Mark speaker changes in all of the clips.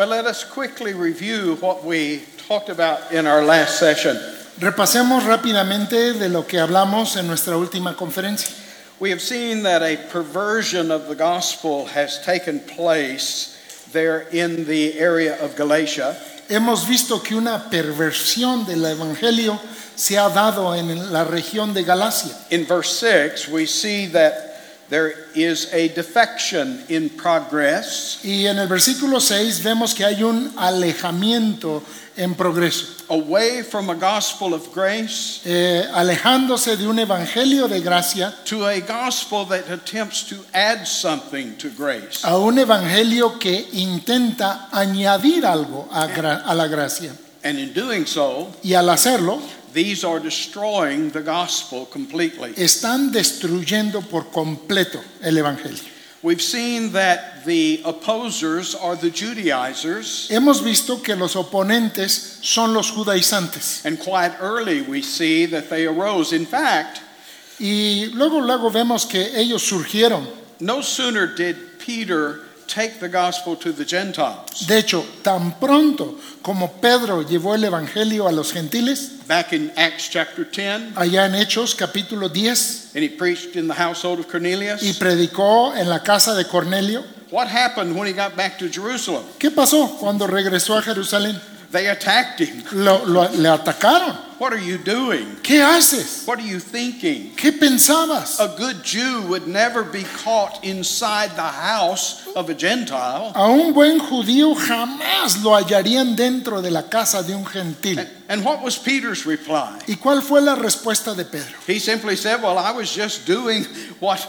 Speaker 1: Well, let us quickly review what we talked about in our last session.
Speaker 2: Repasemos rápidamente de lo que hablamos en nuestra última conferencia.
Speaker 1: We have seen that a perversion of the gospel has taken place there in the area of Galatia.
Speaker 2: Hemos visto que una perversión del evangelio se ha dado en la región de Galacia.
Speaker 1: In verse 6, we see that there is a defection in progress
Speaker 2: Y en el versículo 6 vemos que hay un alejamiento en progreso,
Speaker 1: away from a gospel of grace
Speaker 2: eh, alejándose de un evangelio de gracia
Speaker 1: to a gospel that attempts to add something to grace.
Speaker 2: a un evangelio que intenta añadir algo a, gra- a la gracia.
Speaker 1: And in doing so,
Speaker 2: Y al hacerlo,
Speaker 1: these are destroying the gospel completely.
Speaker 2: están destruyendo por completo el evangelio.
Speaker 1: We've seen that the opposers are the Judaizers,
Speaker 2: Hemos visto que los oponentes son los judaizantes.
Speaker 1: and quite early we see that they arose. In fact,
Speaker 2: Y luego, luego vemos que ellos surgieron.
Speaker 1: no sooner did Peter take the gospel to the Gentiles.
Speaker 2: De hecho, tan pronto como Pedro llevó el Evangelio a los gentiles,
Speaker 1: Back in Acts chapter 10,
Speaker 2: allá en Hechos capítulo 10,
Speaker 1: and he preached in the household of Cornelius.
Speaker 2: y predicó en la casa de Cornelio,
Speaker 1: What happened when he got back to Jerusalem?
Speaker 2: ¿qué pasó cuando regresó a Jerusalén?
Speaker 1: They attacked him.
Speaker 2: Lo- lo- le atacaron.
Speaker 1: What are you doing?
Speaker 2: ¿Qué haces?
Speaker 1: What are you thinking?
Speaker 2: ¿Qué pensabas?
Speaker 1: A good Jew would never be caught inside the house of a Gentile.
Speaker 2: A un buen judío jamás lo hallarían dentro de la casa de un gentil.
Speaker 1: And what was Peter's reply?
Speaker 2: ¿Y cuál fue la respuesta de Pedro?
Speaker 1: He simply said, Well, I was just doing what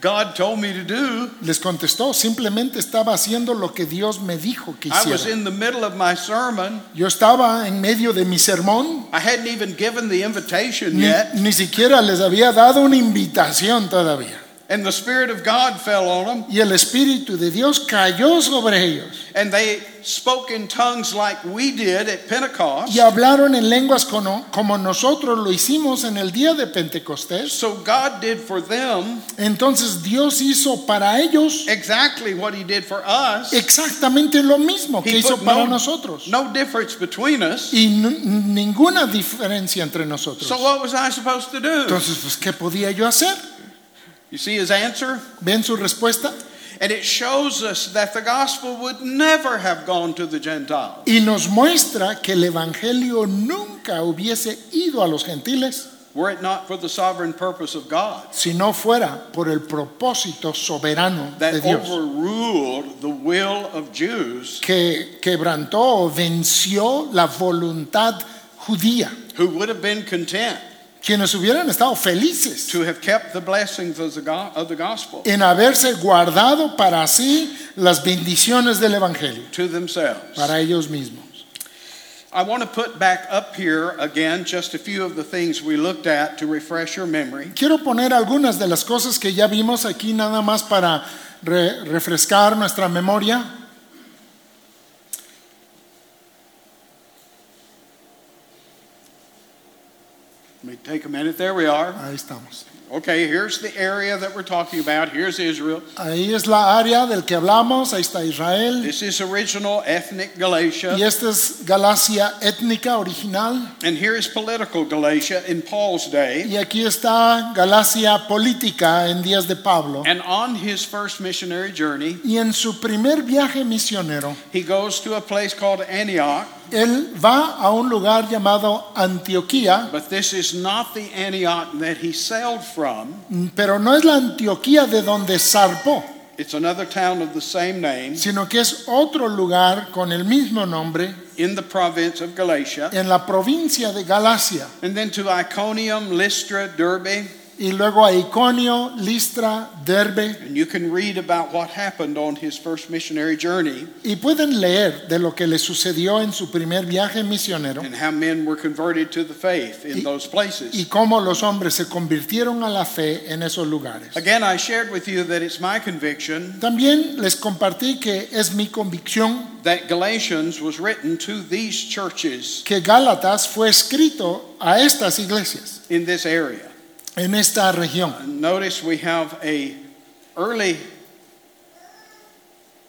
Speaker 1: God told me to do.
Speaker 2: Les contestó, simplemente estaba haciendo lo que Dios me dijo que
Speaker 1: I was
Speaker 2: hiciera.
Speaker 1: in the middle of my sermon.
Speaker 2: Yo estaba en medio de mi sermón,
Speaker 1: I hadn't even given the invitation
Speaker 2: ni,
Speaker 1: yet.
Speaker 2: ni siquiera les había dado una invitación todavía.
Speaker 1: And the Spirit of God fell on them.
Speaker 2: Y el Espíritu de Dios cayó sobre ellos.
Speaker 1: And they spoke in tongues like we did at Pentecost.
Speaker 2: Y hablaron en lenguas como, como nosotros lo hicimos en el día de Pentecostés.
Speaker 1: So God did for them
Speaker 2: Entonces Dios hizo para ellos
Speaker 1: exactly what He did for us.
Speaker 2: exactamente lo mismo que
Speaker 1: He
Speaker 2: hizo
Speaker 1: put
Speaker 2: para
Speaker 1: no,
Speaker 2: nosotros.
Speaker 1: no difference between us.
Speaker 2: Y n- ninguna diferencia entre nosotros.
Speaker 1: So what was I supposed to do?
Speaker 2: Entonces, pues, ¿qué podía yo hacer?
Speaker 1: You see his answer?
Speaker 2: ¿Ven su respuesta?
Speaker 1: And it shows us that the gospel would never have gone to the Gentiles.
Speaker 2: Y nos muestra que el Evangelio nunca hubiese ido a los gentiles
Speaker 1: Were it not for the sovereign purpose of God
Speaker 2: si no fuera por el propósito soberano de
Speaker 1: that
Speaker 2: Dios,
Speaker 1: overruled the will of Jews
Speaker 2: que quebrantó o venció la voluntad judía,
Speaker 1: who would have been content
Speaker 2: quienes hubieran estado felices
Speaker 1: to have kept the blessings of the, go- of the gospel
Speaker 2: en haberse guardado para sí las bendiciones del Evangelio,
Speaker 1: to themselves.
Speaker 2: para ellos mismos.
Speaker 1: I want to put back up here again just a few of the things we looked at to refresh your memory.
Speaker 2: Quiero poner algunas de las cosas que ya vimos aquí nada más para re- refrescar nuestra memoria.
Speaker 1: Let me take a minute. There we are.
Speaker 2: Ahí estamos.
Speaker 1: Okay, here's the area that we're talking about. Here's Israel.
Speaker 2: Ahí es la área del que hablamos, ahí está Israel.
Speaker 1: This is original ethnic Galatia.
Speaker 2: Y esta es Galacia étnica original.
Speaker 1: And here is political Galatia in Paul's day.
Speaker 2: Y aquí está Galacia política en días de Pablo.
Speaker 1: And on his first missionary journey,
Speaker 2: Y en su primer viaje misionero,
Speaker 1: he goes to a place called Antioch.
Speaker 2: Él va a un lugar llamado Antioquía,
Speaker 1: But this is not the Antioch that he sailed from.
Speaker 2: pero no es la Antioquía de donde zarpó,
Speaker 1: It's another town of the same name
Speaker 2: sino que es otro lugar con el mismo nombre
Speaker 1: in the province of Galatia.
Speaker 2: en la provincia de Galacia.
Speaker 1: And then to Iconium, Lystra, Derbe.
Speaker 2: Y luego a Iconio, Listra, Derbe.
Speaker 1: And you can read about what happened on his first missionary journey
Speaker 2: Y pueden leer de lo que le sucedió en su primer viaje misionero
Speaker 1: and how men were converted to the faith in
Speaker 2: Y-
Speaker 1: those places.
Speaker 2: y cómo los hombres se convirtieron a la fe en esos lugares.
Speaker 1: Again, I shared with you that it's my conviction
Speaker 2: También les compartí que es mi convicción
Speaker 1: that Galatians was written to these churches
Speaker 2: que Gálatas fue escrito a estas iglesias
Speaker 1: in this area.
Speaker 2: En esta región.
Speaker 1: Notice we have a early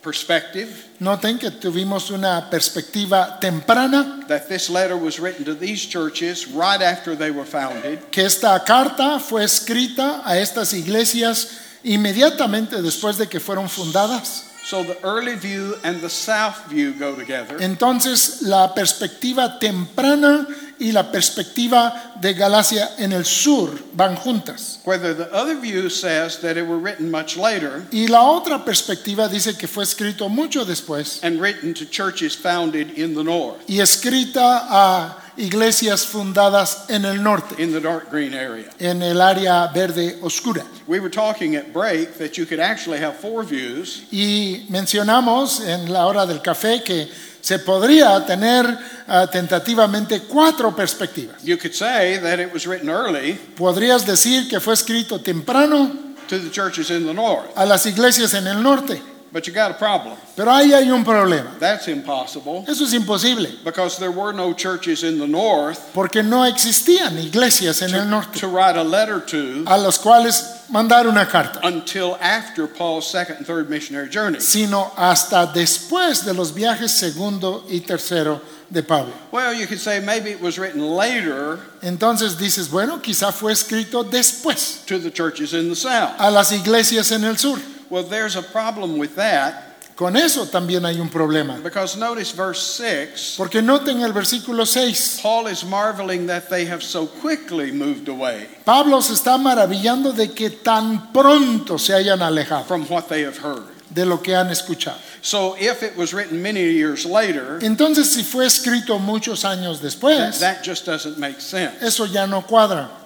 Speaker 1: perspective,
Speaker 2: Noten que tuvimos una perspectiva temprana,
Speaker 1: that this letter was written to these churches right after they were founded.
Speaker 2: que esta carta fue escrita a estas iglesias inmediatamente después de que fueron fundadas.
Speaker 1: So the early view and the south view go together.
Speaker 2: Entonces la perspectiva temprana y la perspectiva de Galacia en el sur van juntas.
Speaker 1: Whether the other view says that it were written much later
Speaker 2: Y la otra perspectiva dice que fue escrito mucho después
Speaker 1: and written to churches founded in the north,
Speaker 2: y escrita a iglesias fundadas en el norte,
Speaker 1: in the dark green area.
Speaker 2: en el área verde oscura.
Speaker 1: We were talking at break that you could actually have four views
Speaker 2: Y mencionamos en la hora del café que se podría tener ah, tentativamente cuatro perspectivas.
Speaker 1: You could say that it was written early
Speaker 2: Podrías decir que fue escrito temprano
Speaker 1: to the churches in the north,
Speaker 2: a las iglesias en el norte,
Speaker 1: but you got a problem.
Speaker 2: pero ahí hay un problema.
Speaker 1: That's impossible
Speaker 2: Eso es imposible,
Speaker 1: because there were no churches in the north
Speaker 2: porque no existían iglesias en el norte
Speaker 1: to write a letter to
Speaker 2: a los cuales mandar una carta,
Speaker 1: until after Paul's second and third missionary journey.
Speaker 2: sino hasta después de los viajes segundo y tercero de Pablo.
Speaker 1: Well, you could say maybe it was written later
Speaker 2: Entonces dices, bueno, quizá fue escrito después
Speaker 1: to the churches in the south.
Speaker 2: a las iglesias en el sur.
Speaker 1: Well, there's a problem with that
Speaker 2: Con eso también hay un problema.
Speaker 1: because notice verse 6.
Speaker 2: Porque noten el versículo 6.
Speaker 1: Paul is marveling that they have so quickly moved away
Speaker 2: Pablo se está maravillando de que tan pronto se hayan alejado
Speaker 1: from what they have heard.
Speaker 2: de lo que han escuchado.
Speaker 1: So if it was written many years later,
Speaker 2: Entonces, si fue escrito muchos años
Speaker 1: that,
Speaker 2: después,
Speaker 1: that just doesn't make sense.
Speaker 2: eso ya no cuadra.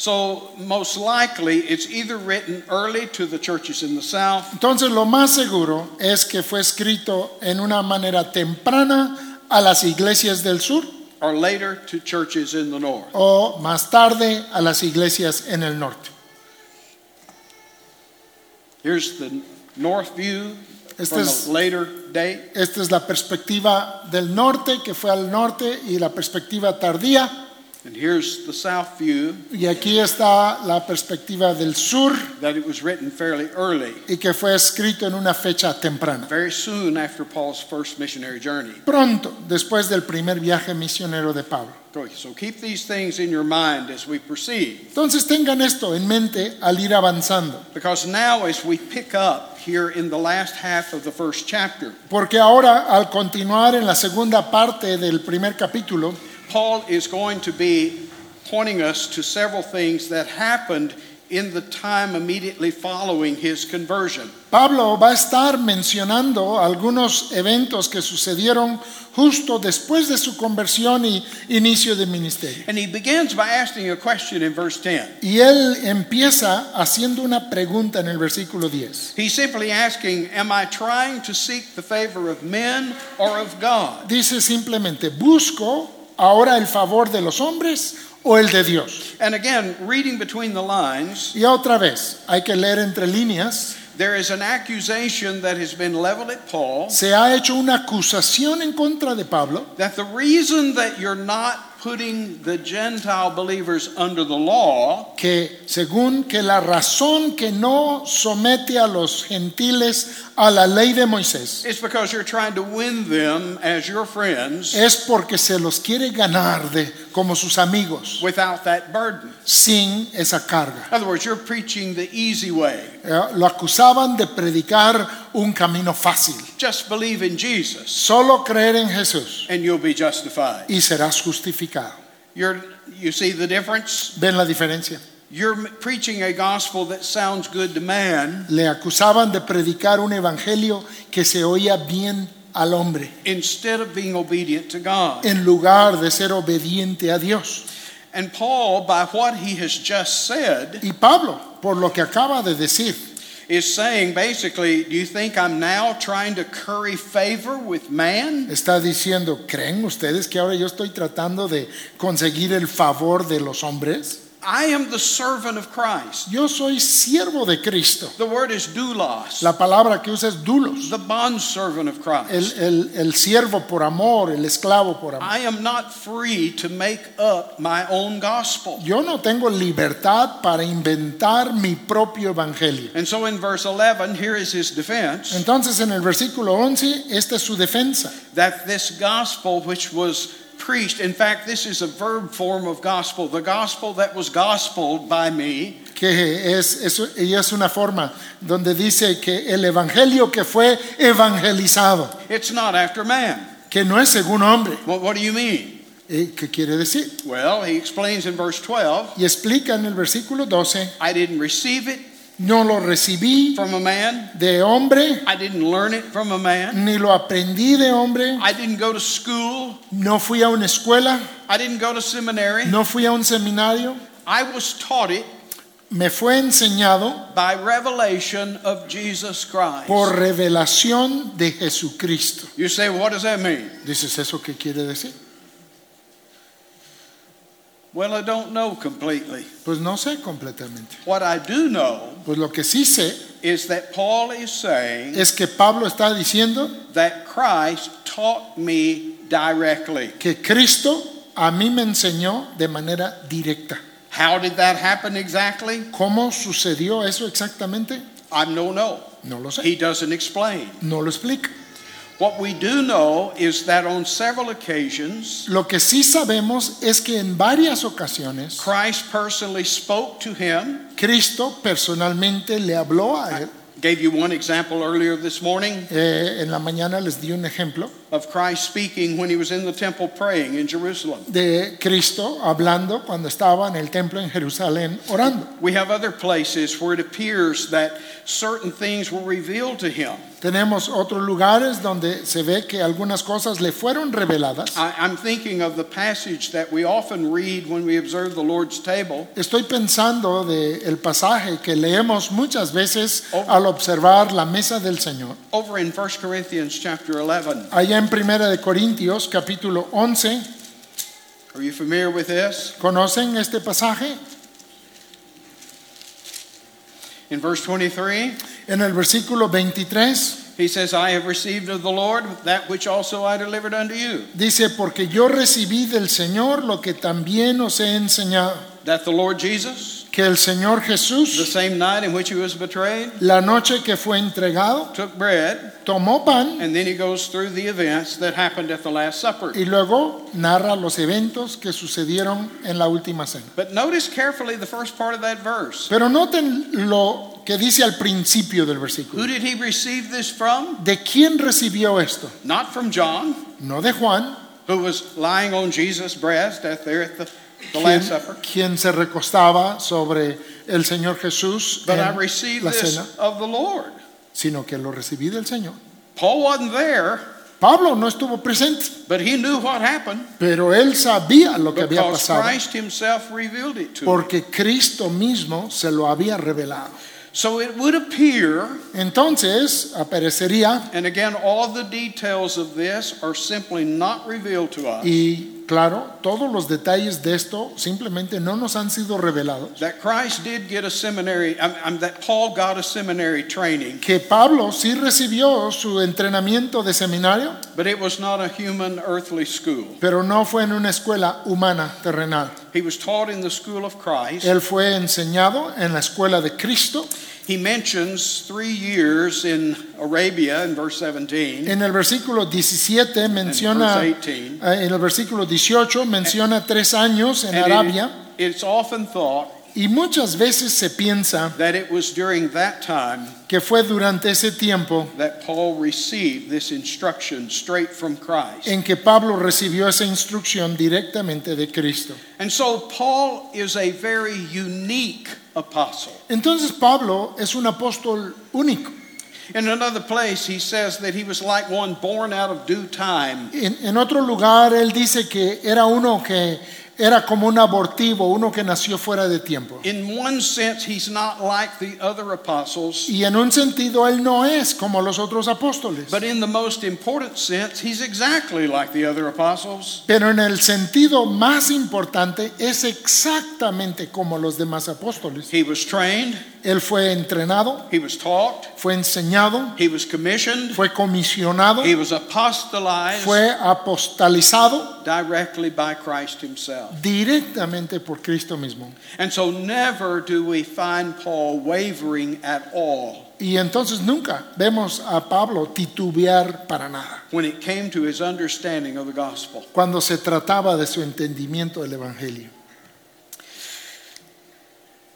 Speaker 1: So most likely it's either written early to the churches in the south
Speaker 2: Entonces, lo más seguro es que fue escrito en una manera temprana a las iglesias del sur
Speaker 1: or later to churches in the north.
Speaker 2: o más tarde a las iglesias en el norte.
Speaker 1: Here's the north view from
Speaker 2: es-
Speaker 1: a later date.
Speaker 2: Esta es la perspectiva del norte, que fue al norte, y la perspectiva tardía.
Speaker 1: And here's the south view
Speaker 2: Y aquí está la perspectiva del sur
Speaker 1: that it was written fairly early,
Speaker 2: y que fue escrito en una fecha temprana.
Speaker 1: very soon after Paul's first missionary journey.
Speaker 2: Pronto, después del primer viaje misionero de Pablo.
Speaker 1: So keep these things in your mind as we proceed.
Speaker 2: Entonces tengan esto en mente al ir avanzando,
Speaker 1: Because now, as we pick up here in the last half of the first chapter,
Speaker 2: porque ahora al continuar en la segunda parte del primer capítulo,
Speaker 1: Paul is going to be pointing us to several things that happened in the time immediately following his conversion.
Speaker 2: Pablo va a estar mencionando algunos eventos que sucedieron justo después de su conversión y inicio de ministerio.
Speaker 1: And he begins by asking a question in verse 10.
Speaker 2: Y él empieza haciendo una pregunta en el versículo 10.
Speaker 1: He's simply asking, Am I trying to seek the favor of men or of God?
Speaker 2: Dice simplemente, busco ahora el favor de los hombres o el de Dios.
Speaker 1: And again, reading between the lines,
Speaker 2: Y otra vez, hay que leer entre líneas,
Speaker 1: there is an accusation that has been leveled at Paul
Speaker 2: se ha hecho una acusación en contra de Pablo
Speaker 1: that the reason that you're not putting the Gentile believers under the law
Speaker 2: que según que la razón que no somete a los gentiles a la ley de Moisés
Speaker 1: is because you're trying to win them as your friends
Speaker 2: es porque se los quiere ganar de como sus amigos
Speaker 1: without that burden.
Speaker 2: sin esa carga.
Speaker 1: In other words, you're preaching the easy way.
Speaker 2: Eh, Lo acusaban de predicar un camino fácil.
Speaker 1: Just believe in Jesus
Speaker 2: Solo creer en Jesús
Speaker 1: and you'll be justified.
Speaker 2: y serás justificado.
Speaker 1: You're, you see the difference?
Speaker 2: ¿Ven la diferencia?
Speaker 1: You're preaching a gospel that sounds good to man
Speaker 2: Le acusaban de predicar un evangelio que se oía bien al hombre
Speaker 1: instead of being obedient to God.
Speaker 2: en lugar de ser obediente a Dios.
Speaker 1: And Paul, by what he has just said,
Speaker 2: Y Pablo, por lo que acaba de decir,
Speaker 1: is saying basically, do you think I'm now trying to curry favor with man?
Speaker 2: está diciendo, ¿creen ustedes que ahora yo estoy tratando de conseguir el favor de los hombres?
Speaker 1: I am the servant of Christ.
Speaker 2: Yo soy siervo de Cristo.
Speaker 1: The word is doulos,
Speaker 2: La palabra que usa es dulos.
Speaker 1: the bond servant of Christ.
Speaker 2: El, el- el siervo por amor, el esclavo por amor.
Speaker 1: I am not free to make up my own gospel.
Speaker 2: Yo no tengo libertad para inventar mi propio evangelio.
Speaker 1: And so in verse 11, here is his defense
Speaker 2: Entonces en el versículo 11, esta es su defensa.
Speaker 1: that this gospel which was preached, in fact, this is a verb form of gospel, the gospel that was gospeled by me,
Speaker 2: que es, es, y es una forma donde dice que el evangelio que fue evangelizado,
Speaker 1: it's not after man.
Speaker 2: que no es según hombre.
Speaker 1: Well, what do you mean?
Speaker 2: Eh, ¿Qué quiere decir?
Speaker 1: Well, he explains in verse 12
Speaker 2: Y explica en el versículo 12,
Speaker 1: I didn't receive it
Speaker 2: no lo recibí
Speaker 1: from a man,
Speaker 2: de hombre,
Speaker 1: I didn't learn it from a man,
Speaker 2: ni lo aprendí de hombre,
Speaker 1: I didn't go to school,
Speaker 2: no fui a una escuela,
Speaker 1: I didn't go to seminary.
Speaker 2: no fui a un seminario,
Speaker 1: I was taught it
Speaker 2: me fue enseñado
Speaker 1: by revelation of Jesus Christ.
Speaker 2: por revelación de Jesucristo.
Speaker 1: You say, what does that mean?
Speaker 2: Dices, ¿eso qué quiere decir?
Speaker 1: Well, I don't know completely.
Speaker 2: Pues no sé completamente.
Speaker 1: What I do know
Speaker 2: Pues lo que sí sé
Speaker 1: is that Paul is saying
Speaker 2: es que Pablo está diciendo
Speaker 1: that Christ taught me directly.
Speaker 2: que Cristo a mí me enseñó de manera directa.
Speaker 1: How did that happen exactly?
Speaker 2: ¿Cómo sucedió eso exactamente?
Speaker 1: I don't know.
Speaker 2: No lo sé.
Speaker 1: He doesn't explain.
Speaker 2: No lo explica.
Speaker 1: What we do know is that on several occasions,
Speaker 2: Lo que sí sabemos es que en varias ocasiones
Speaker 1: Christ personally spoke to him.
Speaker 2: Cristo personalmente le habló a él.
Speaker 1: I Gave you one example earlier this morning
Speaker 2: Eh, en la mañana les di un ejemplo
Speaker 1: of Christ speaking when he was in the temple praying in Jerusalem.
Speaker 2: de Cristo hablando cuando estaba en el templo en Jerusalén orando.
Speaker 1: We have other places where it appears that certain things were revealed to him.
Speaker 2: Tenemos otros lugares donde se ve que algunas cosas le fueron reveladas.
Speaker 1: I, I'm thinking of the passage that we often read when we observe the Lord's table.
Speaker 2: Estoy pensando de el pasaje que leemos muchas veces al observar la mesa del Señor.
Speaker 1: Over in 1 Corinthians chapter 11.
Speaker 2: Allá en Primera de Corintios capítulo 11,
Speaker 1: Are you familiar with this?
Speaker 2: ¿conocen este pasaje?
Speaker 1: In verse 23,
Speaker 2: En el versículo 23
Speaker 1: he says, I have received of the Lord that which also I delivered unto you.
Speaker 2: dice, porque yo recibí del Señor lo que también os he enseñado,
Speaker 1: That the Lord Jesus,
Speaker 2: que el Señor
Speaker 1: the
Speaker 2: Jesús,
Speaker 1: same night in which he was betrayed,
Speaker 2: la noche que fue entregado,
Speaker 1: took bread,
Speaker 2: tomó pan
Speaker 1: and then he goes through the events that happened at the Last Supper.
Speaker 2: y luego narra los eventos que sucedieron en la última cena.
Speaker 1: But notice carefully the first part of that verse.
Speaker 2: Pero noten lo que dice al principio del
Speaker 1: Who
Speaker 2: versículo.
Speaker 1: did he receive this from?
Speaker 2: ¿De quién recibió esto?
Speaker 1: Not from John,
Speaker 2: No de Juan,
Speaker 1: who was lying on Jesus' breast at there at the, the Last Supper.
Speaker 2: quien se recostaba sobre el Señor Jesús
Speaker 1: But I
Speaker 2: en
Speaker 1: received
Speaker 2: la
Speaker 1: this
Speaker 2: cena,
Speaker 1: of the Lord.
Speaker 2: sino que lo recibí del Señor.
Speaker 1: Paul wasn't there,
Speaker 2: Pablo no estuvo presente,
Speaker 1: but he knew what happened
Speaker 2: pero él sabía lo que había
Speaker 1: because
Speaker 2: pasado
Speaker 1: Christ himself revealed it to him.
Speaker 2: porque Cristo mismo se lo había revelado.
Speaker 1: So it would appear,
Speaker 2: Entonces aparecería
Speaker 1: and again, all the details of this are simply not revealed to us,
Speaker 2: y claro, todos los detalles de esto simplemente no nos han sido revelados.
Speaker 1: that Christ did get a seminary, that Paul got a seminary training,
Speaker 2: Que Pablo sí recibió su entrenamiento de seminario,
Speaker 1: but it was not a human earthly school.
Speaker 2: pero no fue en una escuela humana terrenal.
Speaker 1: He was taught in the school of Christ.
Speaker 2: Él fue enseñado en la escuela de Cristo.
Speaker 1: He mentions three years in Arabia in verse 17.
Speaker 2: En el versículo 17
Speaker 1: and
Speaker 2: menciona, eh,
Speaker 1: 18.
Speaker 2: en el versículo 18 menciona tres años en
Speaker 1: it-
Speaker 2: Arabia
Speaker 1: it's often thought
Speaker 2: y muchas veces se piensa
Speaker 1: that it was during that time
Speaker 2: que fue durante ese tiempo
Speaker 1: that Paul received this instruction straight from Christ.
Speaker 2: en que Pablo recibió esa instrucción directamente de Cristo.
Speaker 1: And so Paul is a very unique apostle.
Speaker 2: Entonces Pablo es un apóstol único.
Speaker 1: In another place, he says that he was like one born out of due time.
Speaker 2: En, en otro lugar él dice que era uno que era como un abortivo, uno que nació fuera de tiempo.
Speaker 1: In one sense, he's not like the other apostles,
Speaker 2: Y en un sentido él no es como los otros apóstoles.
Speaker 1: but in the most important sense, he's exactly like the other apostles.
Speaker 2: Pero en el sentido más importante es exactamente como los demás apóstoles.
Speaker 1: He was trained,
Speaker 2: Él fue entrenado,
Speaker 1: he was taught,
Speaker 2: fue enseñado,
Speaker 1: he was commissioned,
Speaker 2: fue comisionado,
Speaker 1: he was apostolized
Speaker 2: fue apostalizado
Speaker 1: directly by Christ himself.
Speaker 2: directamente por Cristo mismo.
Speaker 1: And so never do we find Paul wavering at all
Speaker 2: Y entonces nunca vemos a Pablo titubear para nada
Speaker 1: when it came to his understanding of the gospel.
Speaker 2: cuando se trataba de su entendimiento del Evangelio.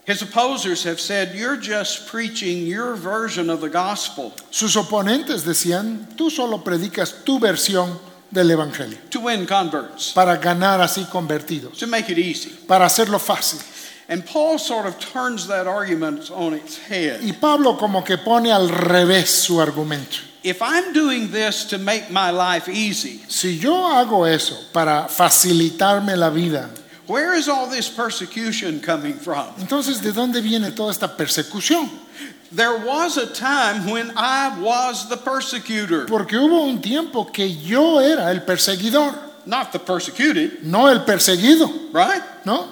Speaker 1: His opposers have said, You're just preaching your version of the gospel
Speaker 2: Sus oponentes decían, tú solo predicas tu versión del Evangelio
Speaker 1: to win converts,
Speaker 2: para ganar así convertidos,
Speaker 1: to make it easy.
Speaker 2: para hacerlo fácil.
Speaker 1: And Paul sort of turns that argument on its head.
Speaker 2: Y Pablo como que pone al revés su argumento.
Speaker 1: If I'm doing this to make my life easy,
Speaker 2: Si yo hago eso para facilitarme la vida,
Speaker 1: where is all this persecution coming from?
Speaker 2: entonces ¿de dónde viene toda esta persecución?
Speaker 1: There was a time when I was the persecutor,
Speaker 2: Porque hubo un tiempo que yo era el perseguidor,
Speaker 1: not the persecuted,
Speaker 2: no el perseguido,
Speaker 1: right?
Speaker 2: ¿no?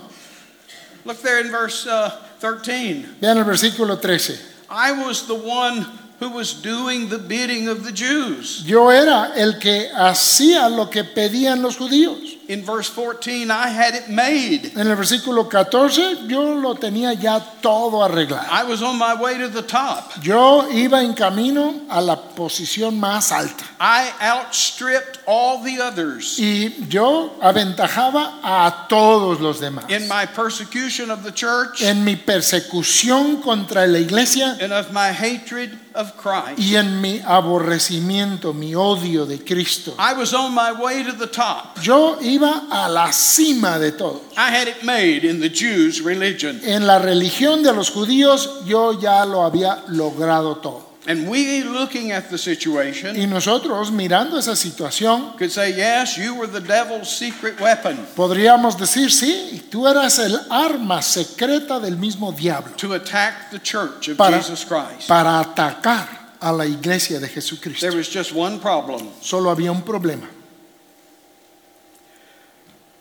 Speaker 1: Look there in verse uh, 13.
Speaker 2: Vean el versículo 13.
Speaker 1: I was the one who was doing the bidding of the Jews.
Speaker 2: Yo era el que hacía lo que pedían los judíos.
Speaker 1: In verse 14, I had it made.
Speaker 2: En el versículo 14 yo lo tenía ya todo arreglado.
Speaker 1: I was on my way to the top.
Speaker 2: Yo iba en camino a la posición más alta
Speaker 1: I outstripped all the others
Speaker 2: y yo aventajaba a todos los demás.
Speaker 1: in my persecution of the church
Speaker 2: En mi persecución contra la iglesia
Speaker 1: and of my hatred of Christ.
Speaker 2: y en mi aborrecimiento, mi odio de Cristo.
Speaker 1: I was on my way to the top.
Speaker 2: Yo iba a la cima de todo.
Speaker 1: I had it made in the Jews' religion.
Speaker 2: En la religión de los judíos yo ya lo había logrado todo.
Speaker 1: And we, looking at the situation,
Speaker 2: Y nosotros mirando esa situación
Speaker 1: could say, Yes, you were the devil's secret weapon
Speaker 2: podríamos decir, sí, tú eras el arma secreta del mismo diablo
Speaker 1: to attack the church of
Speaker 2: para,
Speaker 1: Jesus Christ.
Speaker 2: para atacar a la iglesia de Jesucristo.
Speaker 1: There was just one problem
Speaker 2: Solo había un problema.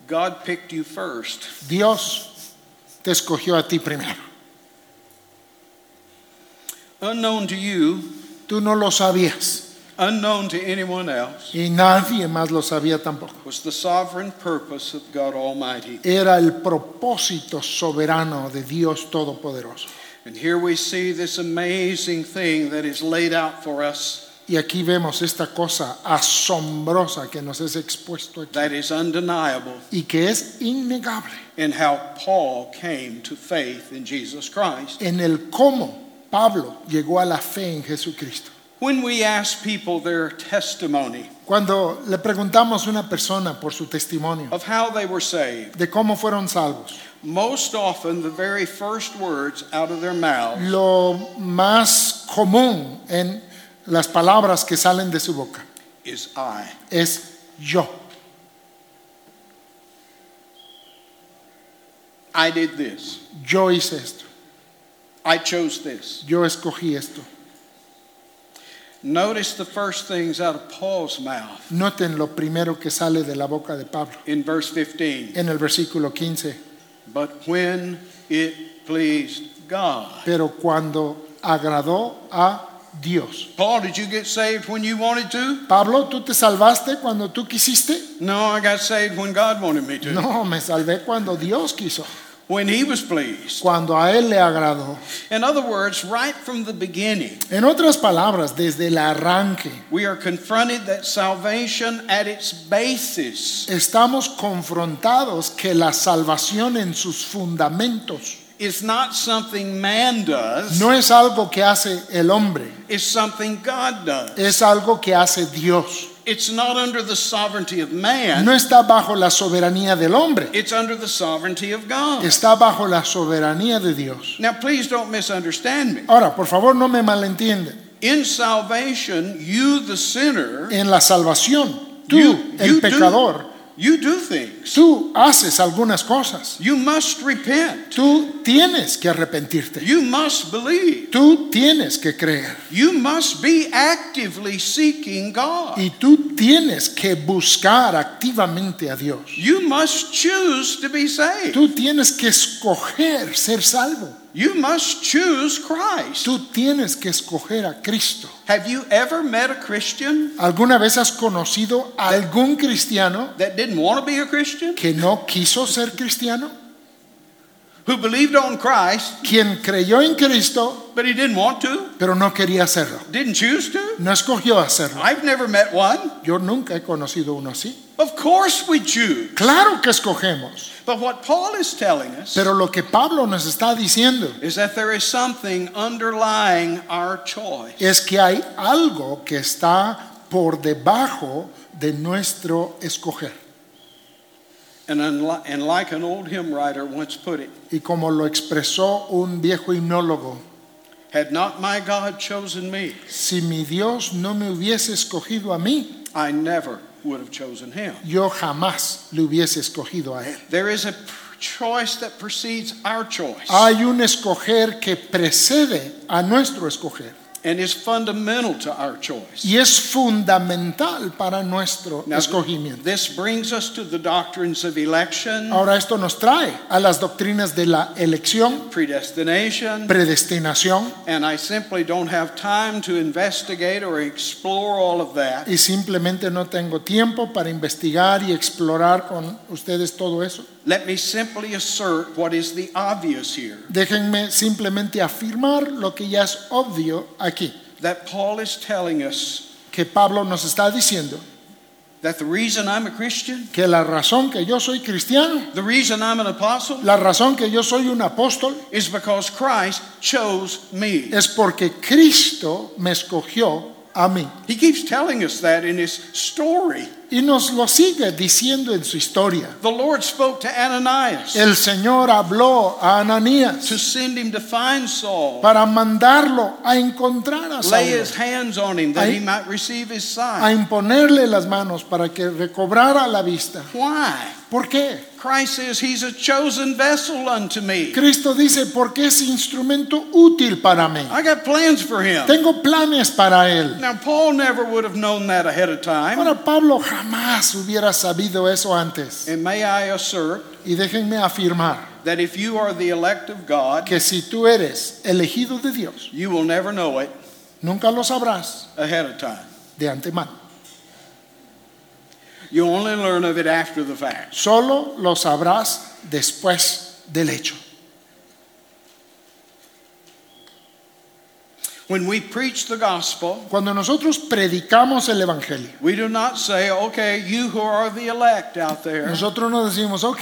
Speaker 1: God picked you first.
Speaker 2: Dios te escogió a ti primero.
Speaker 1: Unknown to you,
Speaker 2: Tú no lo sabías
Speaker 1: unknown to anyone else,
Speaker 2: y nadie más lo sabía tampoco.
Speaker 1: was the sovereign purpose of God Almighty.
Speaker 2: Era el propósito soberano de Dios Todopoderoso.
Speaker 1: And here we see this amazing thing that is laid out for us
Speaker 2: Y aquí vemos esta cosa asombrosa que nos es expuesto aquí
Speaker 1: that is undeniable
Speaker 2: y que es innegable
Speaker 1: in how Paul came to faith in Jesus Christ.
Speaker 2: en el cómo Pablo llegó a la fe en Jesucristo.
Speaker 1: When we ask people their testimony
Speaker 2: Cuando le preguntamos a una persona por su testimonio
Speaker 1: of how they were saved,
Speaker 2: de cómo fueron salvos,
Speaker 1: most often the very first words out of their mouth
Speaker 2: lo más común en las palabras que salen de su boca
Speaker 1: is I.
Speaker 2: es yo.
Speaker 1: I did this.
Speaker 2: Yo hice esto,
Speaker 1: I chose this.
Speaker 2: yo escogí esto.
Speaker 1: Notice the first things out of Paul's mouth
Speaker 2: Noten lo primero que sale de la boca de Pablo
Speaker 1: in verse 15.
Speaker 2: en el versículo 15.
Speaker 1: But when it pleased God.
Speaker 2: Pero cuando agradó a Dios.
Speaker 1: Paul, did you get saved when you wanted to?
Speaker 2: Pablo, ¿tú te salvaste cuando tú quisiste?
Speaker 1: No, I got saved when God wanted me to.
Speaker 2: No, me salvé cuando Dios quiso,
Speaker 1: When he was pleased.
Speaker 2: cuando a Él le agradó.
Speaker 1: In other words, right from the beginning,
Speaker 2: En otras palabras, desde el arranque,
Speaker 1: we are confronted that salvation at its basis
Speaker 2: estamos confrontados que la salvación en sus fundamentos
Speaker 1: is not something man does,
Speaker 2: no es algo que hace el hombre,
Speaker 1: it's something God does.
Speaker 2: es algo que hace Dios.
Speaker 1: It's not under the sovereignty of man,
Speaker 2: No está bajo la soberanía del hombre,
Speaker 1: it's under the sovereignty of God.
Speaker 2: está bajo la soberanía de Dios.
Speaker 1: Now, please don't misunderstand me.
Speaker 2: Ahora, por favor, no me malentienden.
Speaker 1: In salvation, you, the sinner,
Speaker 2: En la salvación, tú,
Speaker 1: You-
Speaker 2: el
Speaker 1: you do-
Speaker 2: pecador,
Speaker 1: You do things.
Speaker 2: Tú haces algunas cosas.
Speaker 1: You must repent.
Speaker 2: Tú tienes que arrepentirte.
Speaker 1: You must believe.
Speaker 2: Tú tienes que creer.
Speaker 1: You must be actively seeking God.
Speaker 2: Y tú tienes que buscar activamente a Dios.
Speaker 1: You must choose to be saved.
Speaker 2: Tú tienes que escoger ser salvo.
Speaker 1: You must choose Christ.
Speaker 2: Tú tienes que escoger a Cristo.
Speaker 1: Have you ever met a Christian
Speaker 2: ¿Alguna vez has conocido a algún cristiano
Speaker 1: that didn't want to be a Christian?
Speaker 2: que no quiso ser cristiano?
Speaker 1: Who believed on Christ,
Speaker 2: Quien creyó en Cristo,
Speaker 1: but he didn't want to?
Speaker 2: pero no quería hacerlo.
Speaker 1: Didn't choose to?
Speaker 2: No escogió hacerlo.
Speaker 1: I've never met one.
Speaker 2: Yo nunca he conocido uno así.
Speaker 1: Of course we choose.
Speaker 2: Claro que escogemos.
Speaker 1: But what Paul is telling us
Speaker 2: Pero lo que Pablo nos está diciendo
Speaker 1: is that there is something underlying our choice.
Speaker 2: es que hay algo que está por debajo de nuestro escoger.
Speaker 1: And, unli- and like an old hymn writer once put it,
Speaker 2: Y como lo expresó un viejo himnólogo,
Speaker 1: had not my God chosen me,
Speaker 2: si mi Dios no me hubiese escogido a mí,
Speaker 1: I never would have chosen him.
Speaker 2: yo jamás le hubiese escogido a él.
Speaker 1: There is a choice that precedes our choice
Speaker 2: Hay un escoger que precede a nuestro escoger
Speaker 1: and is fundamental to our choice.
Speaker 2: y es fundamental para nuestro
Speaker 1: Now,
Speaker 2: escogimiento.
Speaker 1: this brings us to the doctrines of election,
Speaker 2: Ahora esto nos trae a las doctrinas de la elección,
Speaker 1: predestination,
Speaker 2: predestinación
Speaker 1: and I simply don't have time to investigate or explore all of that.
Speaker 2: y simplemente no tengo tiempo para investigar y explorar con ustedes todo eso.
Speaker 1: Let me simply assert what is the obvious here.
Speaker 2: Déjenme simplemente afirmar lo que ya es obvio aquí,
Speaker 1: that Paul is telling us
Speaker 2: que Pablo nos está diciendo.
Speaker 1: that the reason I'm a Christian,
Speaker 2: que la razón que yo soy cristiano,
Speaker 1: the reason I'm an apostle,
Speaker 2: la razón que yo soy un apóstol,
Speaker 1: is because Christ chose me.
Speaker 2: es porque Cristo me escogió a mí.
Speaker 1: He keeps telling us that in his story.
Speaker 2: Y nos lo sigue diciendo en su historia.
Speaker 1: The Lord spoke to Ananias
Speaker 2: El Señor habló a Ananías
Speaker 1: to send him to find Saul,
Speaker 2: para mandarlo a encontrar a
Speaker 1: lay
Speaker 2: Saulo,
Speaker 1: his hands on him that
Speaker 2: Ahí-
Speaker 1: he might receive his
Speaker 2: a
Speaker 1: sight.
Speaker 2: imponerle las manos para que recobrara la vista.
Speaker 1: Why?
Speaker 2: ¿Por qué?
Speaker 1: Christ says he's a chosen vessel unto me.
Speaker 2: Cristo dice, porque es instrumento útil para mí.
Speaker 1: I got plans for him.
Speaker 2: Tengo planes para él.
Speaker 1: Now, Paul never would have known that ahead of time.
Speaker 2: Ahora Pablo jamás hubiera sabido eso antes.
Speaker 1: And may I assert
Speaker 2: Y déjenme afirmar
Speaker 1: that if you are the elect of God,
Speaker 2: que si tú eres elegido de Dios,
Speaker 1: you will never know it
Speaker 2: nunca lo sabrás
Speaker 1: ahead of time.
Speaker 2: de antemano.
Speaker 1: You only learn of it after the fact.
Speaker 2: Solo lo sabrás después del hecho.
Speaker 1: When we preach the gospel,
Speaker 2: Cuando nosotros predicamos el Evangelio,
Speaker 1: we do not say, okay, you who are the elect out there,
Speaker 2: nosotros no decimos, ok,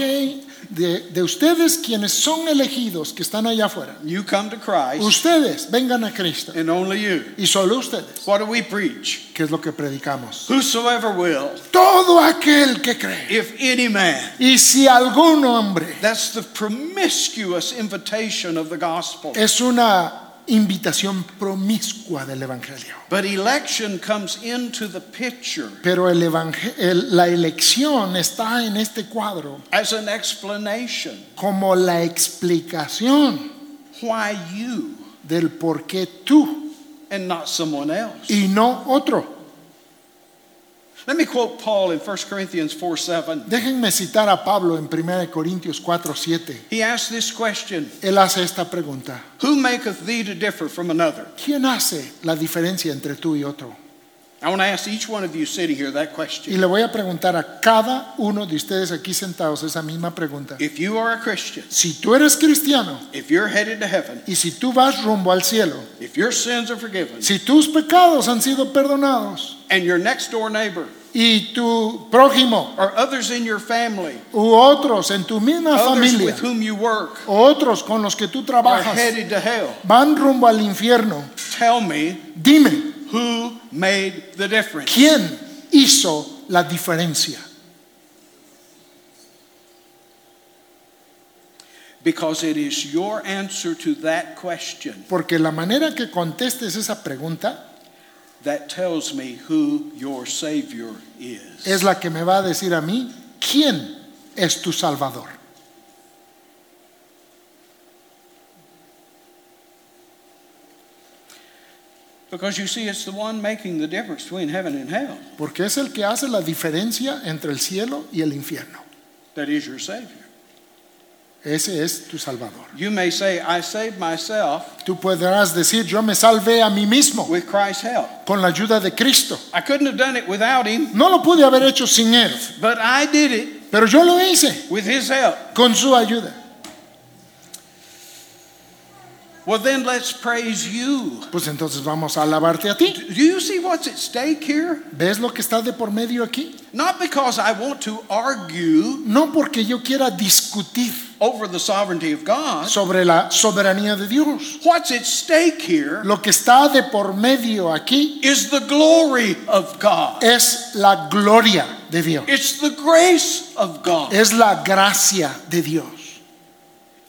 Speaker 2: de, de ustedes quienes son elegidos, que están allá afuera,
Speaker 1: you come to Christ,
Speaker 2: ustedes vengan a Cristo
Speaker 1: and only you.
Speaker 2: y solo ustedes.
Speaker 1: What do we preach?
Speaker 2: ¿Qué es lo que predicamos?
Speaker 1: Whosoever will,
Speaker 2: Todo aquel que cree.
Speaker 1: if any man.
Speaker 2: Y si algún hombre
Speaker 1: That's the promiscuous invitation of the gospel.
Speaker 2: es una invitación promiscua del Evangelio.
Speaker 1: But election comes into the picture
Speaker 2: Pero el el- la elección está en este cuadro
Speaker 1: as an explanation
Speaker 2: como la explicación
Speaker 1: why you
Speaker 2: del por qué tú
Speaker 1: and not someone else.
Speaker 2: y no otro.
Speaker 1: Let me quote Paul in 1 Corinthians 4 7.
Speaker 2: Déjenme citar a Pablo en 1 Corintios 4, 7.
Speaker 1: He asked this question
Speaker 2: Él hace esta pregunta.
Speaker 1: Who maketh thee to differ from another?
Speaker 2: ¿Quién hace la diferencia entre tú y otro?
Speaker 1: I want to ask each one of you sitting here that
Speaker 2: Y
Speaker 1: question.
Speaker 2: le voy a preguntar a cada uno de ustedes aquí sentados esa misma pregunta.
Speaker 1: If you are a Christian,
Speaker 2: Si tú eres cristiano
Speaker 1: if you're headed to heaven,
Speaker 2: y si tú vas rumbo al cielo,
Speaker 1: if your sins are forgiven,
Speaker 2: si tus pecados han sido perdonados
Speaker 1: and your next door neighbor
Speaker 2: y tu prójimo
Speaker 1: or others in your family,
Speaker 2: u otros en tu misma
Speaker 1: others
Speaker 2: familia
Speaker 1: with whom you work,
Speaker 2: o otros con los que tú
Speaker 1: are
Speaker 2: trabajas
Speaker 1: headed to hell,
Speaker 2: van rumbo al infierno,
Speaker 1: tell me
Speaker 2: dime,
Speaker 1: who made the difference.
Speaker 2: ¿quién hizo la diferencia?
Speaker 1: Because it is your answer to that question
Speaker 2: Porque la manera que contestes esa pregunta
Speaker 1: that tells me who your Savior is.
Speaker 2: es la que me va a decir a mí ¿quién es tu Salvador?
Speaker 1: Because you see, it's the one making the difference between heaven and hell
Speaker 2: Porque es el que hace la diferencia entre el cielo y el infierno.
Speaker 1: that is your Savior.
Speaker 2: Ese es tu Salvador.
Speaker 1: You may say, I saved myself
Speaker 2: Tú podrás decir, yo me salvé a mí mismo
Speaker 1: with Christ's help.
Speaker 2: con la ayuda de Cristo.
Speaker 1: I couldn't have done it without Him,
Speaker 2: No lo pude haber hecho sin Él,
Speaker 1: but I did it
Speaker 2: pero yo lo hice
Speaker 1: with His help.
Speaker 2: con su ayuda.
Speaker 1: Well, then let's praise you.
Speaker 2: Pues entonces vamos a alabarte a ti.
Speaker 1: Do you see what's at stake here?
Speaker 2: ¿Ves lo que está de por medio aquí?
Speaker 1: Not because I want to argue
Speaker 2: No porque yo quiera discutir
Speaker 1: over the sovereignty of God.
Speaker 2: sobre la soberanía de Dios.
Speaker 1: What's at stake here
Speaker 2: Lo que está de por medio aquí
Speaker 1: is the glory of God.
Speaker 2: es la gloria de Dios.
Speaker 1: It's the grace of God.
Speaker 2: Es la gracia de Dios.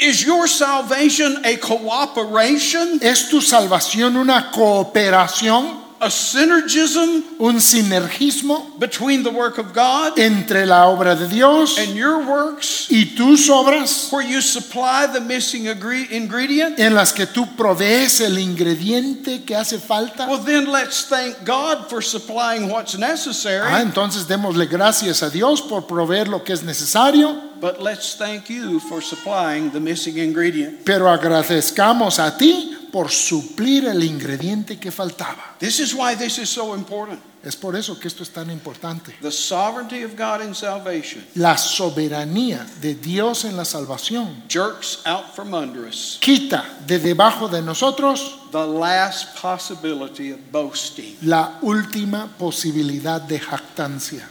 Speaker 1: Is your salvation a cooperation,
Speaker 2: ¿Es tu salvación una cooperación,
Speaker 1: a synergism
Speaker 2: un sinergismo
Speaker 1: between the work of God
Speaker 2: entre la obra de Dios
Speaker 1: and your works,
Speaker 2: y tus obras
Speaker 1: where you supply the missing ingredient?
Speaker 2: en las que tú provees el ingrediente que hace falta?
Speaker 1: Well, then let's thank God for supplying what's
Speaker 2: Ah,
Speaker 1: necessary,
Speaker 2: entonces démosle gracias a Dios por proveer lo que es necesario,
Speaker 1: but let's thank you for supplying the missing ingredient.
Speaker 2: pero agradezcamos a ti por suplir el ingrediente que faltaba.
Speaker 1: This is why this is so important.
Speaker 2: Es por eso que esto es tan importante.
Speaker 1: The sovereignty of God in salvation
Speaker 2: La soberanía de Dios en la salvación
Speaker 1: jerks out from under us
Speaker 2: quita de debajo de nosotros
Speaker 1: the last possibility of boasting.
Speaker 2: la última posibilidad de jactancia.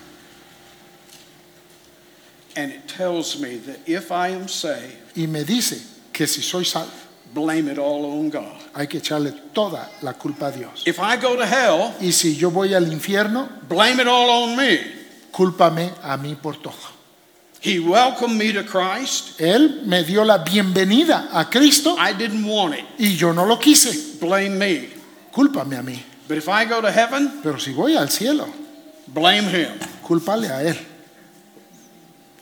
Speaker 1: And it tells me that if I am saved,
Speaker 2: Y me dice que si soy salvo,
Speaker 1: blame it all on God.
Speaker 2: hay que echarle toda la culpa a Dios.
Speaker 1: If I go to hell,
Speaker 2: Y si yo voy al infierno,
Speaker 1: blame it all on me.
Speaker 2: cúlpame a mí por todo.
Speaker 1: He welcomed me to Christ.
Speaker 2: Él me dio la bienvenida a Cristo
Speaker 1: I didn't want it.
Speaker 2: y yo no lo quise.
Speaker 1: Blame me.
Speaker 2: Cúlpame a mí.
Speaker 1: But if I go to heaven,
Speaker 2: Pero si voy al cielo,
Speaker 1: blame him.
Speaker 2: cúlpale a Él.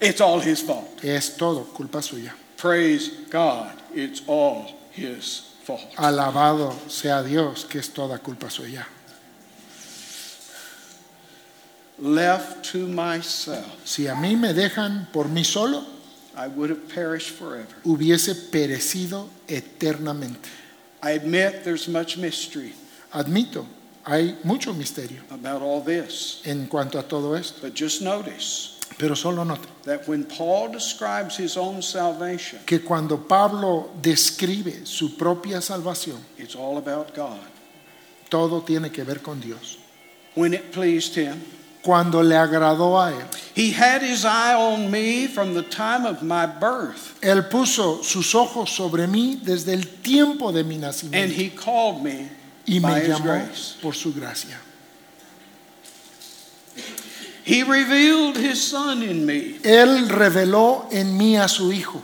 Speaker 1: It's all his fault.
Speaker 2: Es todo culpa suya.
Speaker 1: Praise God. It's all his fault.
Speaker 2: Alabado sea Dios, que es toda culpa suya.
Speaker 1: Left to myself,
Speaker 2: Si a mí me dejan por mí solo,
Speaker 1: I would have perished forever.
Speaker 2: hubiese perecido eternamente.
Speaker 1: I admit there's much mystery
Speaker 2: Admito, hay mucho misterio
Speaker 1: about all this.
Speaker 2: en cuanto a todo esto,
Speaker 1: But just notice
Speaker 2: pero solo note
Speaker 1: that when Paul describes his own salvation,
Speaker 2: que cuando Pablo describe su propia salvación,
Speaker 1: it's all about God.
Speaker 2: todo tiene que ver con Dios.
Speaker 1: When it pleased him,
Speaker 2: Cuando le agradó a Él,
Speaker 1: he had his eye on me from the time of my birth,
Speaker 2: Él puso sus ojos sobre mí desde el tiempo de mi
Speaker 1: and
Speaker 2: nacimiento
Speaker 1: he called me
Speaker 2: y
Speaker 1: by
Speaker 2: me
Speaker 1: his
Speaker 2: llamó
Speaker 1: grace.
Speaker 2: por su gracia.
Speaker 1: He revealed his son in me
Speaker 2: Él reveló en mí a su Hijo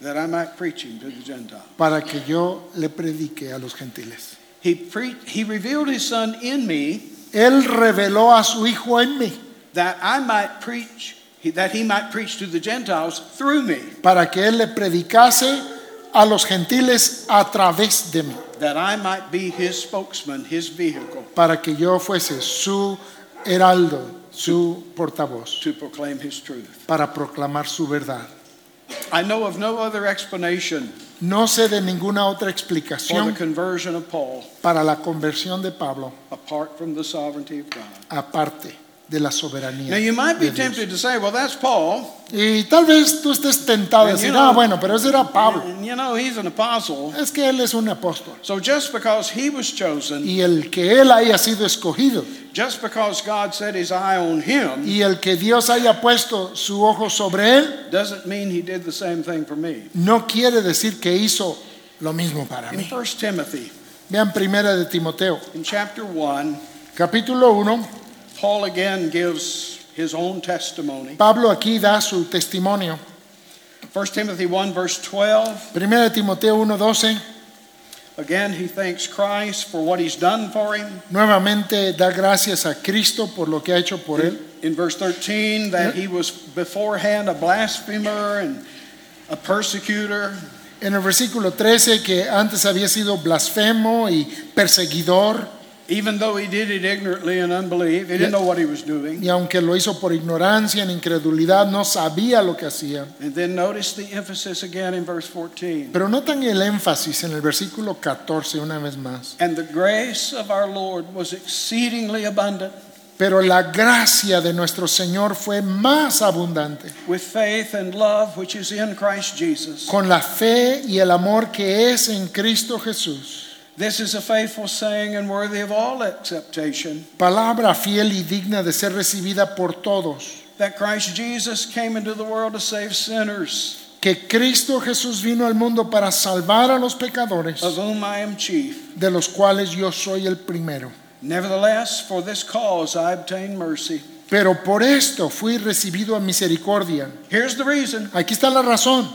Speaker 1: that I might preach him to the Gentiles.
Speaker 2: para que yo le predique a los gentiles.
Speaker 1: He, pre- he revealed his son in me
Speaker 2: Él reveló a su Hijo en mí
Speaker 1: that I might preach, that he might preach to the Gentiles through me,
Speaker 2: para que Él le predicase a los gentiles a través de mí,
Speaker 1: that I might be his spokesman, his vehicle
Speaker 2: para que yo fuese su heraldo, su portavoz,
Speaker 1: to proclaim his truth.
Speaker 2: para proclamar su verdad.
Speaker 1: I know of no other explanation
Speaker 2: No sé de ninguna otra
Speaker 1: for the
Speaker 2: explicación
Speaker 1: conversion of Paul
Speaker 2: para la conversión de Pablo
Speaker 1: apart from the sovereignty of God.
Speaker 2: aparte de la soberanía.
Speaker 1: Now you might be tempted to say, well, that's Paul.
Speaker 2: Y tal vez tú estés tentado a decir, ah, bueno, pero ese era Pablo.
Speaker 1: And you know, he's an apostle.
Speaker 2: Es que él es un apóstol.
Speaker 1: So just because he was chosen,
Speaker 2: Y el que él haya sido escogido
Speaker 1: just because God set his eye on him,
Speaker 2: y el que Dios haya puesto su ojo sobre él,
Speaker 1: doesn't mean he did the same thing for me.
Speaker 2: no quiere decir que hizo lo mismo para
Speaker 1: In
Speaker 2: mí.
Speaker 1: 1 Timothy,
Speaker 2: Vean primera de Timoteo,
Speaker 1: in chapter 1,
Speaker 2: capítulo 1.
Speaker 1: Paul again gives his own testimony.
Speaker 2: Pablo aquí da su testimonio.
Speaker 1: 1 Timothy 1, verse 12.
Speaker 2: Primera de Timoteo 1:12.
Speaker 1: Again, he thanks Christ for what he's done for him.
Speaker 2: Nuevamente da gracias a Cristo por lo que ha hecho por él.
Speaker 1: in verse 13 that he was beforehand a blasphemer and a persecutor.
Speaker 2: En el versículo 13 que antes había sido blasfemo y perseguidor,
Speaker 1: Even though he did it ignorantly and unbelief, he didn't know what he was doing.
Speaker 2: y aunque lo hizo por ignorancia, en incredulidad, no sabía lo que hacía.
Speaker 1: And then notice the emphasis again in verse 14.
Speaker 2: Pero notan el énfasis en el versículo 14 una vez más.
Speaker 1: And the grace of our Lord was exceedingly abundant
Speaker 2: Pero la gracia de nuestro Señor fue más abundante
Speaker 1: with faith and love which is in Christ Jesus.
Speaker 2: con la fe y el amor que es en Cristo Jesús.
Speaker 1: This is a faithful saying and worthy of all acceptation
Speaker 2: Palabra fiel y digna de ser recibida por todos.
Speaker 1: that Christ Jesus came into the world to save sinners,
Speaker 2: Que Cristo Jesús vino al mundo para salvar a los pecadores,
Speaker 1: of whom I am chief.
Speaker 2: de los cuales yo soy el primero.
Speaker 1: Nevertheless, for this cause I obtained mercy.
Speaker 2: Pero por esto fui recibido a misericordia.
Speaker 1: Here's the reason
Speaker 2: Aquí está la razón.